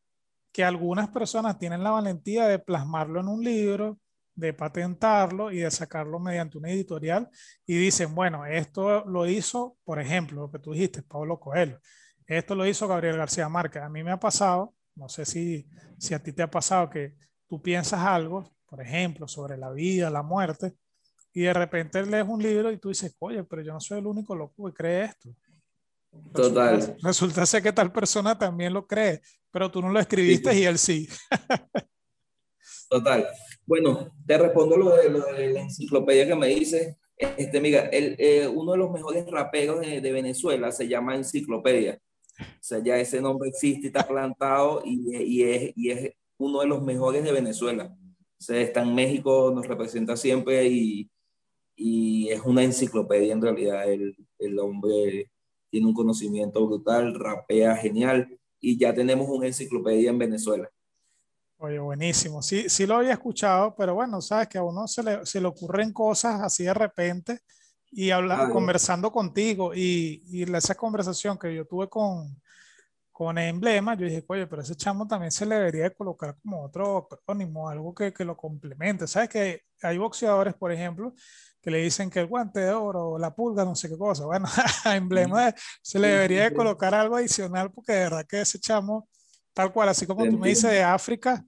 que algunas personas tienen la valentía de plasmarlo en un libro, de patentarlo y de sacarlo mediante una editorial y dicen, bueno, esto lo hizo, por ejemplo, lo que tú dijiste, Pablo Coelho, esto lo hizo Gabriel García Márquez. A mí me ha pasado, no sé si, si a ti te ha pasado que tú piensas algo, por ejemplo, sobre la vida, la muerte, y de repente lees un libro y tú dices, oye, pero yo no soy el único loco que cree esto. Total. Resulta, ser que tal persona también lo cree, pero tú no lo escribiste y él sí. Total. Bueno, te respondo lo de, la enciclopedia que me dice. Este, amiga, el, eh, uno de los mejores raperos de, Venezuela se llama Enciclopedia. O sea, ya ese nombre existe, está plantado y, y, es, y es uno de los mejores de Venezuela. O sea, está en México, nos representa siempre y, y es una enciclopedia en realidad. El, el, hombre tiene un conocimiento brutal, rapea genial y ya tenemos una enciclopedia en Venezuela. Oye, buenísimo. Sí, sí lo había escuchado, pero bueno, sabes que a uno se le, se le ocurren cosas así de repente y habla, conversando contigo y, y, esa conversación que yo tuve con, con Emblema, yo dije, oye, pero ese chamo también se le debería colocar como otro acrónimo, algo que, que lo complemente. ¿Sabes que hay boxeadores, por ejemplo, que le dicen que el guante de oro, la pulga, no sé qué cosa? Bueno, a Emblema se le debería de colocar algo adicional porque de verdad que ese chamo, tal cual, así como tú me dices de África,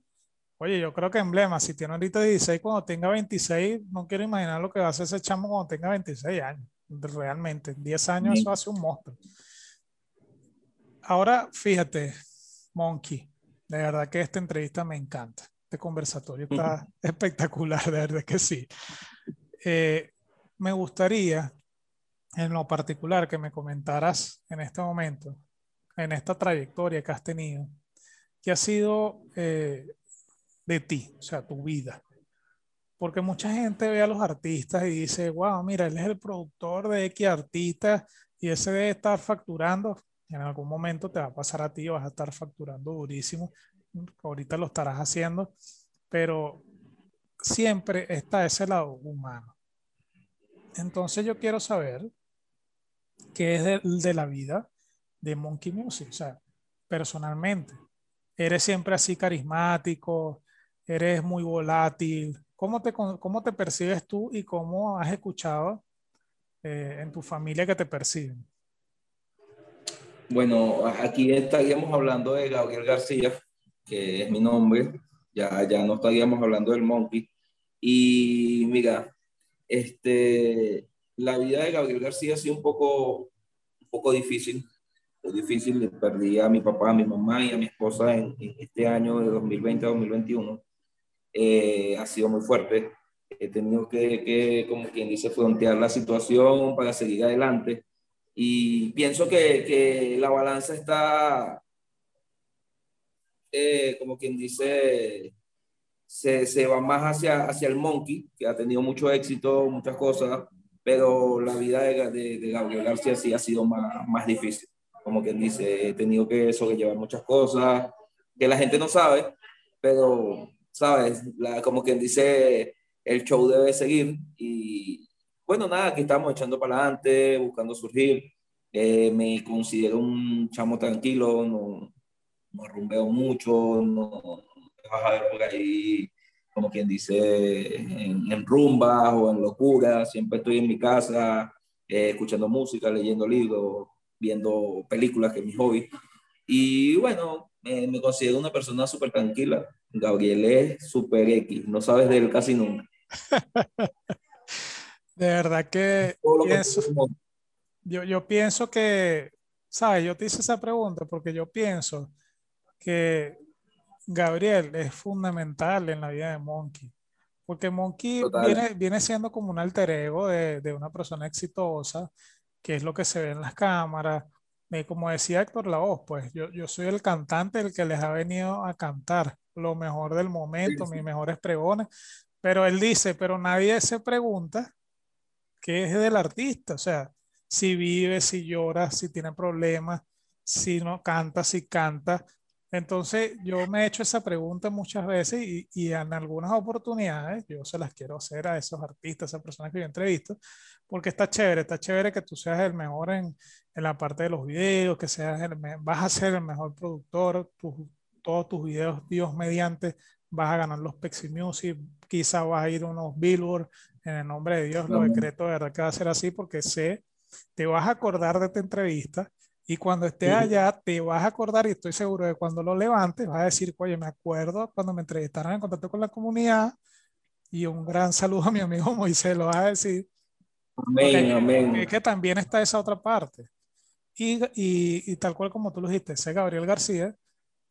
Oye, yo creo que emblema, si tiene ahorita 16, cuando tenga 26, no quiero imaginar lo que va a hacer ese chamo cuando tenga 26 años. Realmente, en 10 años eso hace un monstruo. Ahora, fíjate, Monkey, de verdad que esta entrevista me encanta. Este conversatorio está espectacular, de verdad que sí. Eh, me gustaría, en lo particular, que me comentaras en este momento, en esta trayectoria que has tenido, que ha sido eh, de ti, o sea, tu vida. Porque mucha gente ve a los artistas y dice, wow, mira, él es el productor de X artista y ese debe estar facturando. En algún momento te va a pasar a ti, vas a estar facturando durísimo. Ahorita lo estarás haciendo, pero siempre está ese lado humano. Entonces yo quiero saber qué es de, de la vida de Monkey Music, o sea, personalmente. ¿Eres siempre así carismático? eres muy volátil. ¿Cómo te, cómo te percibes tú y cómo has escuchado eh, en tu familia que te perciben? Bueno, aquí estaríamos hablando de Gabriel García, que es mi nombre. Ya, ya no estaríamos hablando del Monkey. Y mira, este, la vida de Gabriel García ha sido un poco, un poco difícil. Es difícil, perdí a mi papá, a mi mamá y a mi esposa en, este año de 2020-2021. Eh, ha sido muy fuerte. He tenido que, que, como quien dice, frontear la situación para seguir adelante. Y pienso que, que la balanza está, eh, como quien dice, se, se, va más hacia, hacia el Monkey, que ha tenido mucho éxito, muchas cosas, pero la vida de, de, de Gabriel García sí ha sido más, más difícil. Como quien dice, he tenido que sobrellevar muchas cosas que la gente no sabe, pero, ¿sabes? La, como quien dice, el show debe seguir y bueno, nada, aquí estamos echando para adelante, buscando surgir. Eh, me considero un chamo tranquilo, no, no rumbeo mucho, no, vas a ver por ahí, como quien dice, en, en rumbas o en locuras. Siempre estoy en mi casa eh, escuchando música, leyendo libros, viendo películas, que es mi hobby. Y bueno, eh, me considero una persona súper tranquila. Gabriel es súper X, no sabes de él casi nunca. de verdad que, pienso, yo, yo pienso que, ¿sabes? Yo te hice esa pregunta porque yo pienso que Gabriel es fundamental en la vida de Monkey. Porque Monkey viene, viene, siendo como un alter ego de, de, una persona exitosa, que es lo que se ve en las cámaras. Eh, como decía Héctor voz pues yo, yo soy el cantante, el que les ha venido a cantar lo mejor del momento, mis mejores pregones. Pero él dice, pero nadie se pregunta qué es del artista. O sea, si vive, si llora, si tiene problemas, si no canta, si canta. Entonces, yo me he hecho esa pregunta muchas veces y, y, en algunas oportunidades yo se las quiero hacer a esos artistas, a esas personas que yo entrevisto, porque está chévere, está chévere que tú seas el mejor en, en la parte de los videos, que seas el, vas a ser el mejor productor, tu, todos tus videos, Dios mediante, vas a ganar los Pexi Music, quizá vas a ir a unos Billboard, en el nombre de Dios, lo decreto de verdad que va a ser así, porque sé, te vas a acordar de esta entrevista y cuando estés allá, te vas a acordar y estoy seguro de cuando lo levantes, vas a decir, oye, me acuerdo cuando me entrevistaron en contacto con la comunidad y un gran saludo a mi amigo Moisés, lo vas a decir. Amén, amén. Es que también está esa otra parte. Y, y, y, tal cual como tú lo dijiste, ese Gabriel García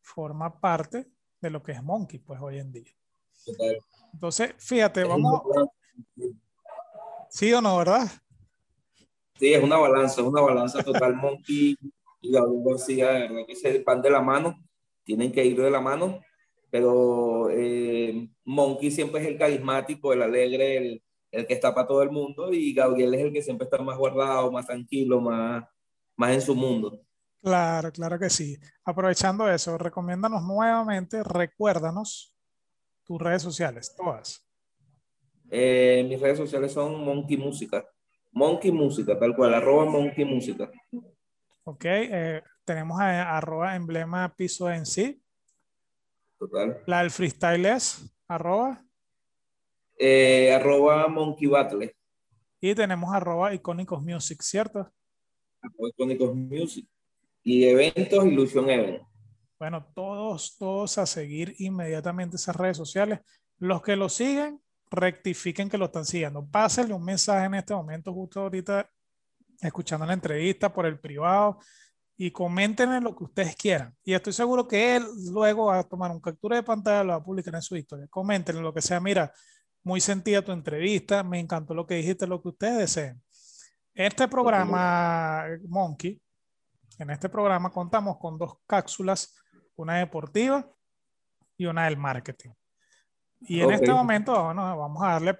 forma parte de lo que es Monkey, pues hoy en día. Entonces, fíjate, vamos. ¿Sí o no, verdad? Sí, es una balanza, es una balanza total. Monkey y Gabriel García, de verdad que se van de la mano, tienen que ir de la mano, pero eh, Monkey siempre es el carismático, el alegre, el, el, que está para todo el mundo, y Gabriel es el que siempre está más guardado, más tranquilo, más, más en su mundo. Claro, claro que sí. Aprovechando eso, recomiéndanos nuevamente, recuérdanos tus redes sociales, todas. Eh, mis redes sociales son Monkey Música. Monkey Música, tal cual, arroba Monkey Música. Ok, eh, tenemos a, arroba emblema piso en sí. Total. La del freestyle es arroba. Eh, arroba Monkey Battle. Y tenemos arroba icónicos music, ¿cierto? Icónicos music. Y eventos Ilusión Event. Bueno, todos, todos a seguir inmediatamente esas redes sociales. Los que lo siguen, rectifiquen que lo están siguiendo. Pásenle un mensaje en este momento, justo ahorita, escuchando la entrevista por el privado y comenten lo que ustedes quieran. Y estoy seguro que él luego va a tomar un captura de pantalla, lo va a publicar en su historia. Comenten lo que sea. Mira, muy sentida tu entrevista, me encantó lo que dijiste, lo que ustedes deseen. Este programa, Monkey, en este programa contamos con dos cápsulas, una deportiva y una del marketing. Y en okay. este momento bueno, vamos a darle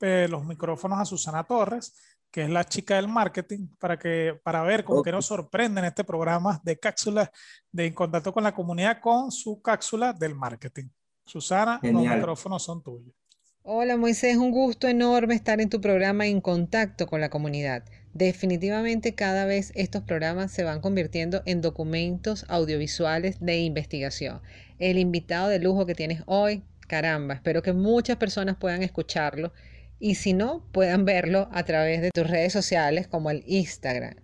eh, los micrófonos a Susana Torres, que es la chica del marketing, para, que, para ver cómo okay. que nos sorprende en este programa de cápsulas de En Contacto con la Comunidad con su cápsula del marketing. Susana, Genial. los micrófonos son tuyos. Hola Moisés, un gusto enorme estar en tu programa En Contacto con la Comunidad. Definitivamente cada vez estos programas se van convirtiendo en documentos audiovisuales de investigación. El invitado de lujo que tienes hoy, caramba, espero que muchas personas puedan escucharlo y si no, puedan verlo a través de tus redes sociales como el Instagram.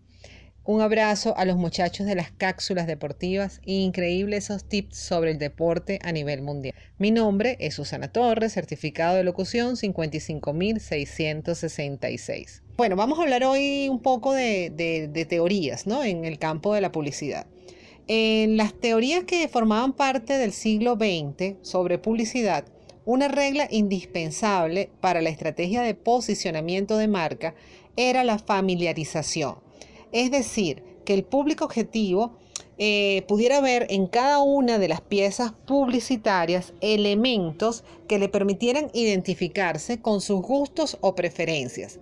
Un abrazo a los muchachos de las cápsulas deportivas. Increíble esos tips sobre el deporte a nivel mundial. Mi nombre es Susana Torres, certificado de locución 55666. Bueno, vamos a hablar hoy un poco de, de, de teorías ¿no? en el campo de la publicidad. En las teorías que formaban parte del siglo XX sobre publicidad, una regla indispensable para la estrategia de posicionamiento de marca era la familiarización. Es decir, que el público objetivo eh, pudiera ver en cada una de las piezas publicitarias elementos que le permitieran identificarse con sus gustos o preferencias.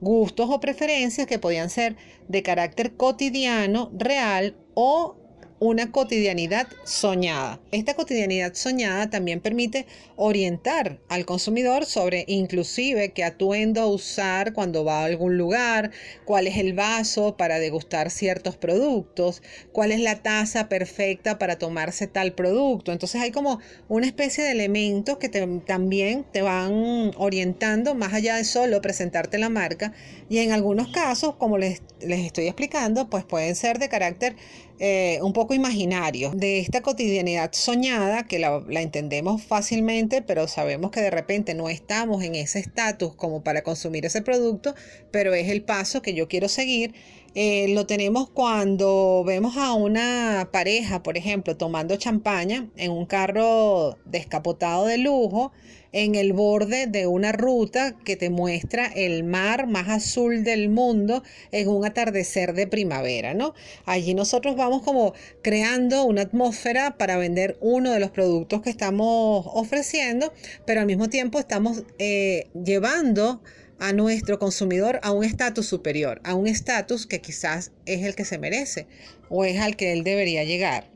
Gustos o preferencias que podían ser de carácter cotidiano, real o una cotidianidad soñada. Esta cotidianidad soñada también permite orientar al consumidor sobre inclusive qué atuendo usar cuando va a algún lugar, cuál es el vaso para degustar ciertos productos, cuál es la taza perfecta para tomarse tal producto. Entonces hay como una especie de elementos que también te van orientando más allá de solo presentarte la marca y en algunos casos, como les, les estoy explicando, pues pueden ser de carácter eh, un poco imaginario, de esta cotidianidad soñada que la, entendemos fácilmente, pero sabemos que de repente no estamos en ese estatus como para consumir ese producto, pero es el paso que yo quiero seguir. Eh, lo tenemos cuando vemos a una pareja, por ejemplo, tomando champaña en un carro descapotado de lujo en el borde de una ruta que te muestra el mar más azul del mundo en un atardecer de primavera, ¿no? Allí nosotros vamos como creando una atmósfera para vender uno de los productos que estamos ofreciendo, pero al mismo tiempo estamos eh, llevando a nuestro consumidor a un estatus superior, a un estatus que quizás es el que se merece o es al que él debería llegar.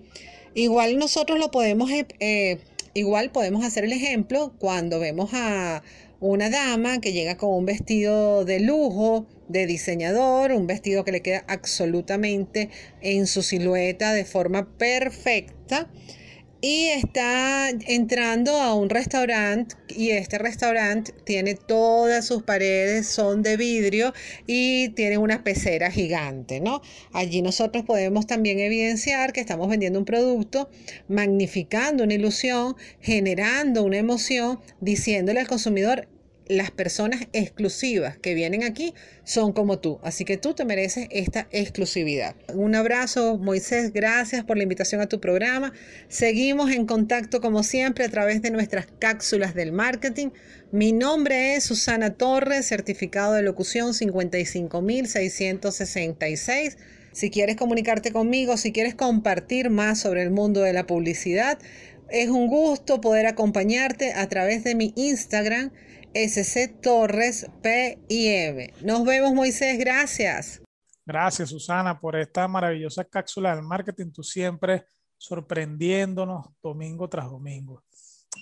Igual nosotros lo podemos eh, eh, Igual podemos hacer el ejemplo cuando vemos a una dama que llega con un vestido de lujo, de diseñador, un vestido que le queda absolutamente en su silueta de forma perfecta y está entrando a un restaurante y este restaurante tiene todas sus paredes son de vidrio y tiene una pecera gigante, ¿no? Allí nosotros podemos también evidenciar que estamos vendiendo un producto, magnificando una ilusión, generando una emoción, diciéndole al consumidor las personas exclusivas que vienen aquí son como tú, así que tú te mereces esta exclusividad. Un abrazo, Moisés, gracias por la invitación a tu programa. Seguimos en contacto como siempre a través de nuestras cápsulas del marketing. Mi nombre es Susana Torres, certificado de locución 55666. Si quieres comunicarte conmigo, si quieres compartir más sobre el mundo de la publicidad, es un gusto poder acompañarte a través de mi Instagram SC Torres PIM. Nos vemos, Moisés. Gracias. Gracias, Susana, por esta maravillosa cápsula del marketing. Tú siempre sorprendiéndonos domingo tras domingo.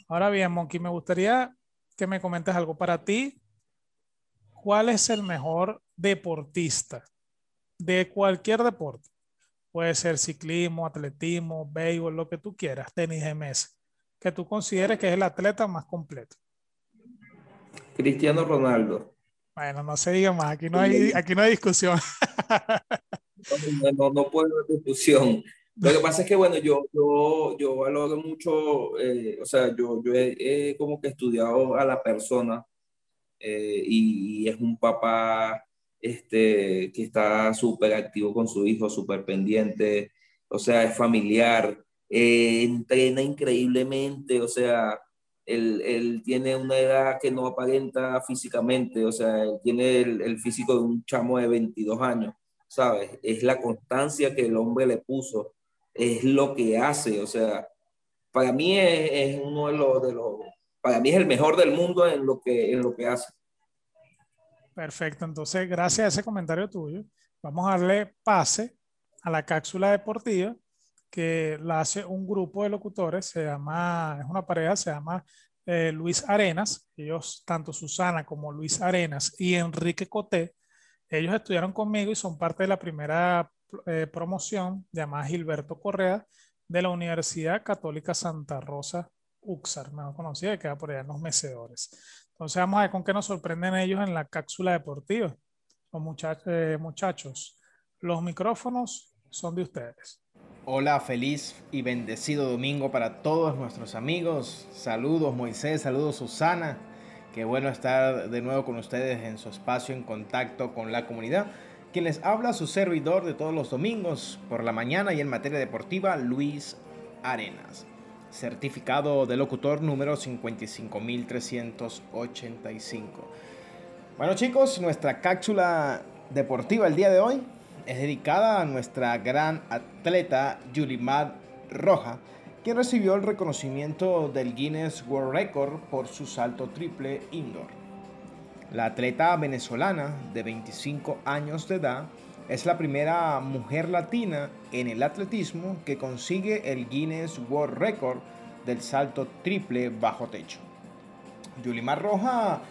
Ahora bien, Monkey, me gustaría que me comentes algo para ti. ¿Cuál es el mejor deportista de cualquier deporte? Puede ser ciclismo, atletismo, béisbol, lo que tú quieras, tenis de mesa, que tú consideres que es el atleta más completo. Cristiano Ronaldo. Bueno, no se diga más, aquí no hay, aquí no hay discusión. No, no, puedo haber discusión. Lo que pasa es que, bueno, yo, yo, yo valoro mucho, eh, o sea, yo, yo he, como que estudiado a la persona eh, y, es un papá este, que está súper activo con su hijo, súper pendiente, o sea, es familiar, eh, entrena increíblemente, o sea, él, tiene una edad que no aparenta físicamente, o sea, él tiene el, físico de un chamo de 22 años, ¿sabes? Es la constancia que el hombre le puso, es lo que hace, o sea, para mí es, uno de los, de los, para mí es el mejor del mundo en lo que, en lo que hace. Perfecto, entonces gracias a ese comentario tuyo, vamos a darle pase a la cápsula deportiva que la hace un grupo de locutores, se llama, es una pareja, se llama eh, Luis Arenas, ellos, tanto Susana como Luis Arenas y Enrique Coté, ellos estudiaron conmigo y son parte de la primera eh, promoción llamada Gilberto Correa de la Universidad Católica Santa Rosa Uxar, mejor conocida, que queda por allá en los mecedores. Entonces vamos a ver con qué nos sorprenden ellos en la cápsula deportiva. Los eh, muchachos, los micrófonos son de ustedes. Hola, feliz y bendecido domingo para todos nuestros amigos. Saludos Moisés, saludos Susana. Qué bueno estar de nuevo con ustedes en su espacio en contacto con la comunidad. Quien les habla su servidor de todos los domingos por la mañana y en materia deportiva, Luis Arenas. Certificado de locutor número 55385. Bueno chicos, nuestra cápsula deportiva el día de hoy es dedicada a nuestra gran atleta Yulimar Roja, quien recibió el reconocimiento del Guinness World Record por su salto triple indoor. La atleta venezolana de 25 años de edad es la primera mujer latina en el atletismo que consigue el Guinness World Record del salto triple bajo techo. Yulimar Roja,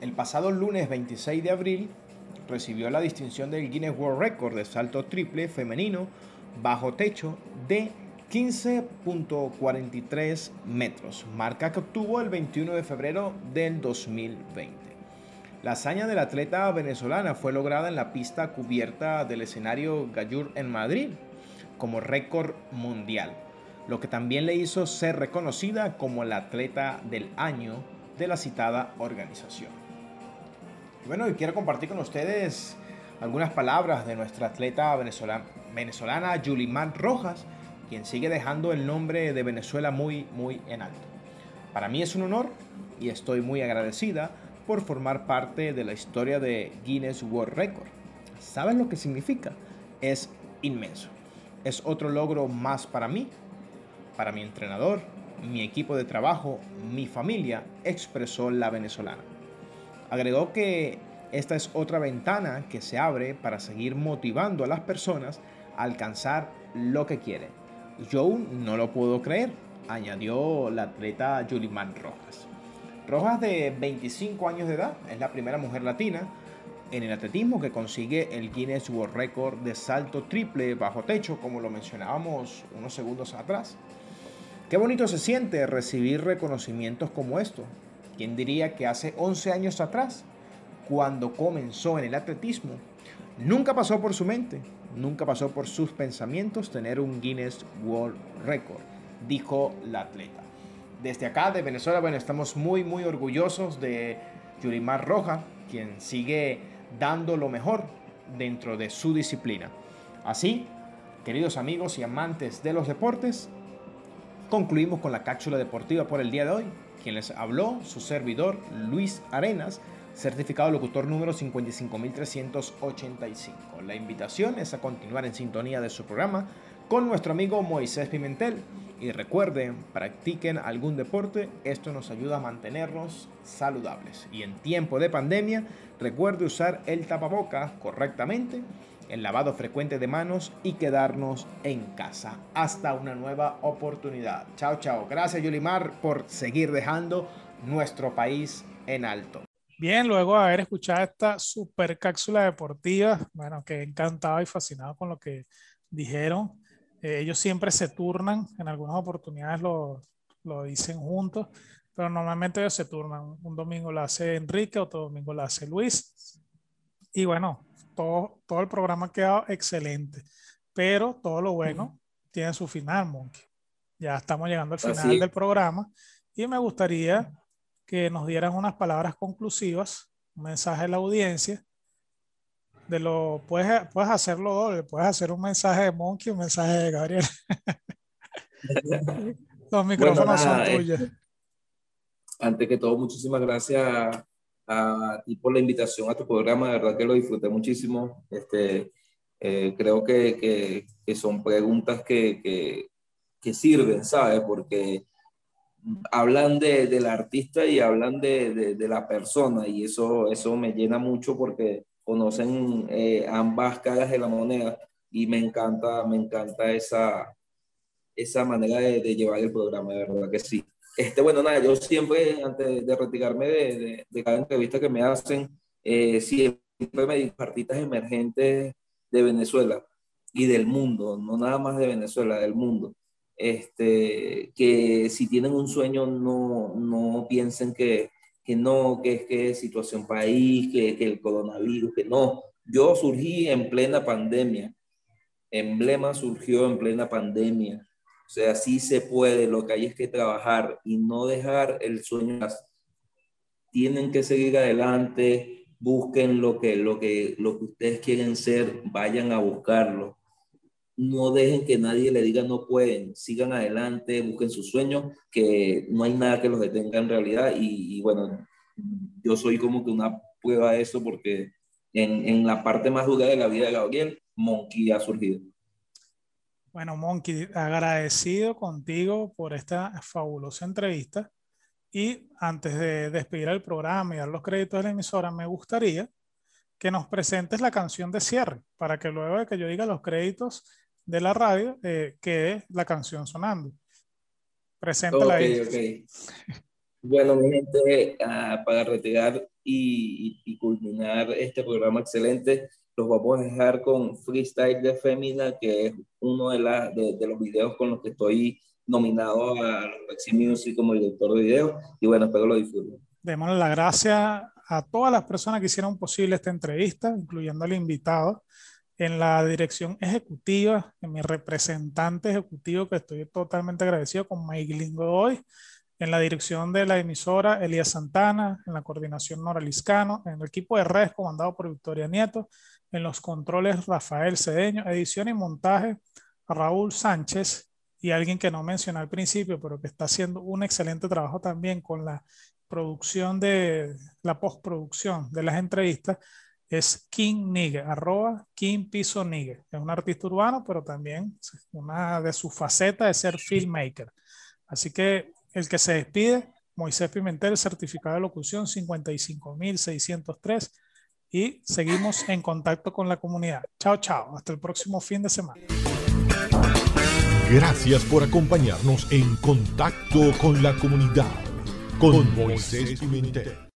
el pasado lunes 26 de abril, recibió la distinción del Guinness World Record de salto triple femenino bajo techo de 15.43 metros, marca que obtuvo el 21 de febrero del 2020. La hazaña de la atleta venezolana fue lograda en la pista cubierta del escenario Gallur en Madrid como récord mundial, lo que también le hizo ser reconocida como la atleta del año de la citada organización. Bueno, y quiero compartir con ustedes algunas palabras de nuestra atleta venezolana, venezolana Yulimar Rojas, quien sigue dejando el nombre de Venezuela muy, muy en alto. Para mí es un honor y estoy muy agradecida por formar parte de la historia de Guinness World Record. ¿Saben lo que significa? Es inmenso. Es otro logro más para mí, para mi entrenador, mi equipo de trabajo, mi familia, expresó la venezolana. Agregó que esta es otra ventana que se abre para seguir motivando a las personas a alcanzar lo que quieren. Yo no lo puedo creer, añadió la atleta Yuliman Rojas. Rojas, de 25 años de edad, es la primera mujer latina en el atletismo que consigue el Guinness World Record de salto triple bajo techo, como lo mencionábamos unos segundos atrás. Qué bonito se siente recibir reconocimientos como esto. ¿Quién diría que hace 11 años atrás, cuando comenzó en el atletismo, nunca pasó por su mente, nunca pasó por sus pensamientos tener un Guinness World Record? Dijo la atleta desde acá de Venezuela, bueno, estamos muy, muy orgullosos de Yurimar Roja, quien sigue dando lo mejor dentro de su disciplina. Así, queridos amigos y amantes de los deportes, concluimos con la cápsula deportiva por el día de hoy. Quien les habló, su servidor Luis Arenas, certificado locutor número 55385. La invitación es a continuar en sintonía de su programa con nuestro amigo Moisés Pimentel y recuerden, practiquen algún deporte, esto nos ayuda a mantenernos saludables. Y en tiempo de pandemia, recuerde usar el tapabocas correctamente, el lavado frecuente de manos y quedarnos en casa. Hasta una nueva oportunidad. Chao, chao. Gracias, Yulimar, por seguir dejando nuestro país en alto. Bien, luego de haber escuchado esta super cápsula deportiva, bueno, que encantado y fascinado con lo que dijeron. Eh, ellos siempre se turnan, en algunas oportunidades lo, lo, dicen juntos, pero normalmente ellos se turnan. Un domingo lo hace Enrique, otro domingo lo hace Luis. Y bueno, todo, todo el programa ha quedado excelente, pero todo lo bueno tiene su final, Monkey. Ya estamos llegando al final del programa y me gustaría que nos dieran unas palabras conclusivas, un mensaje a la audiencia de lo, puedes, puedes hacerlo doble, puedes hacer un mensaje de Monkey y un mensaje de Gabriel. Los micrófonos son eh, tuyos. antes que todo, muchísimas gracias a, ti por la invitación a tu programa, de verdad que lo disfruté muchísimo. Este, eh, creo que, que, que, son preguntas que, que, que, sirven, ¿sabes? Porque hablan de, del artista y hablan de, de, de, la persona y eso, eso me llena mucho porque conocen eh, ambas caras de la moneda y me encanta, me encanta esa, esa manera de, llevar el programa, de verdad que sí. Este, bueno, nada, yo siempre, antes de retirarme de, de, cada entrevista que me hacen, eh, siempre me digo artistas emergentes de Venezuela y del mundo, no nada más de Venezuela, del mundo. Este, que si tienen un sueño, no, no piensen que, que no, que es que situación país, que, que el coronavirus, que no. Yo surgí en plena pandemia. Emblema surgió en plena pandemia. O sea, sí se puede, lo que hay es que trabajar y no dejar el sueño. Tienen que seguir adelante, busquen lo que, lo que, lo que ustedes quieren ser, vayan a buscarlo no dejen que nadie le diga no pueden, sigan adelante, busquen sus sueños, que no hay nada que los detenga en realidad. Y, bueno, yo soy como que una prueba de eso porque en, en, la parte más dura de la vida de Gabriel, Monkey ha surgido. Bueno, Monkey, agradecido contigo por esta fabulosa entrevista. Y antes de despedir el programa y dar los créditos de la emisora, me gustaría que nos presentes la canción de cierre, para que luego de que yo diga los créditos de la radio, eh, quede la canción sonando. Preséntala ahí. Ok, Bueno, mi gente, ah, para retirar y, y, culminar este programa excelente, los vamos a dejar con Freestyle de Femina, que es uno de, la, de, de los videos con los que estoy nominado a Pepsi Music como director de video. Y bueno, espero lo disfruten. Démosle las gracias a todas las personas que hicieron posible esta entrevista, incluyendo al invitado, en la dirección ejecutiva, en mi representante ejecutivo, que estoy totalmente agradecido con Mike hoy, en la dirección de la emisora Elías Santana, en la coordinación Nora Liscano, en el equipo de redes comandado por Victoria Nieto, en los controles Rafael Cedeño, edición y montaje Raúl Sánchez y alguien que no mencioné al principio, pero que está haciendo un excelente trabajo también con la producción de la postproducción de las entrevistas, es King Nigge, arroba King Piso Nigge. Es un artista urbano, pero también una de sus facetas es ser filmmaker. Así que el que se despide, Moisés Pimentel, certificado de locución 55603 y seguimos en contacto con la comunidad. Chao, chao. Hasta el próximo fin de semana. Gracias por acompañarnos en Contacto con la Comunidad con Moisés Pimentel.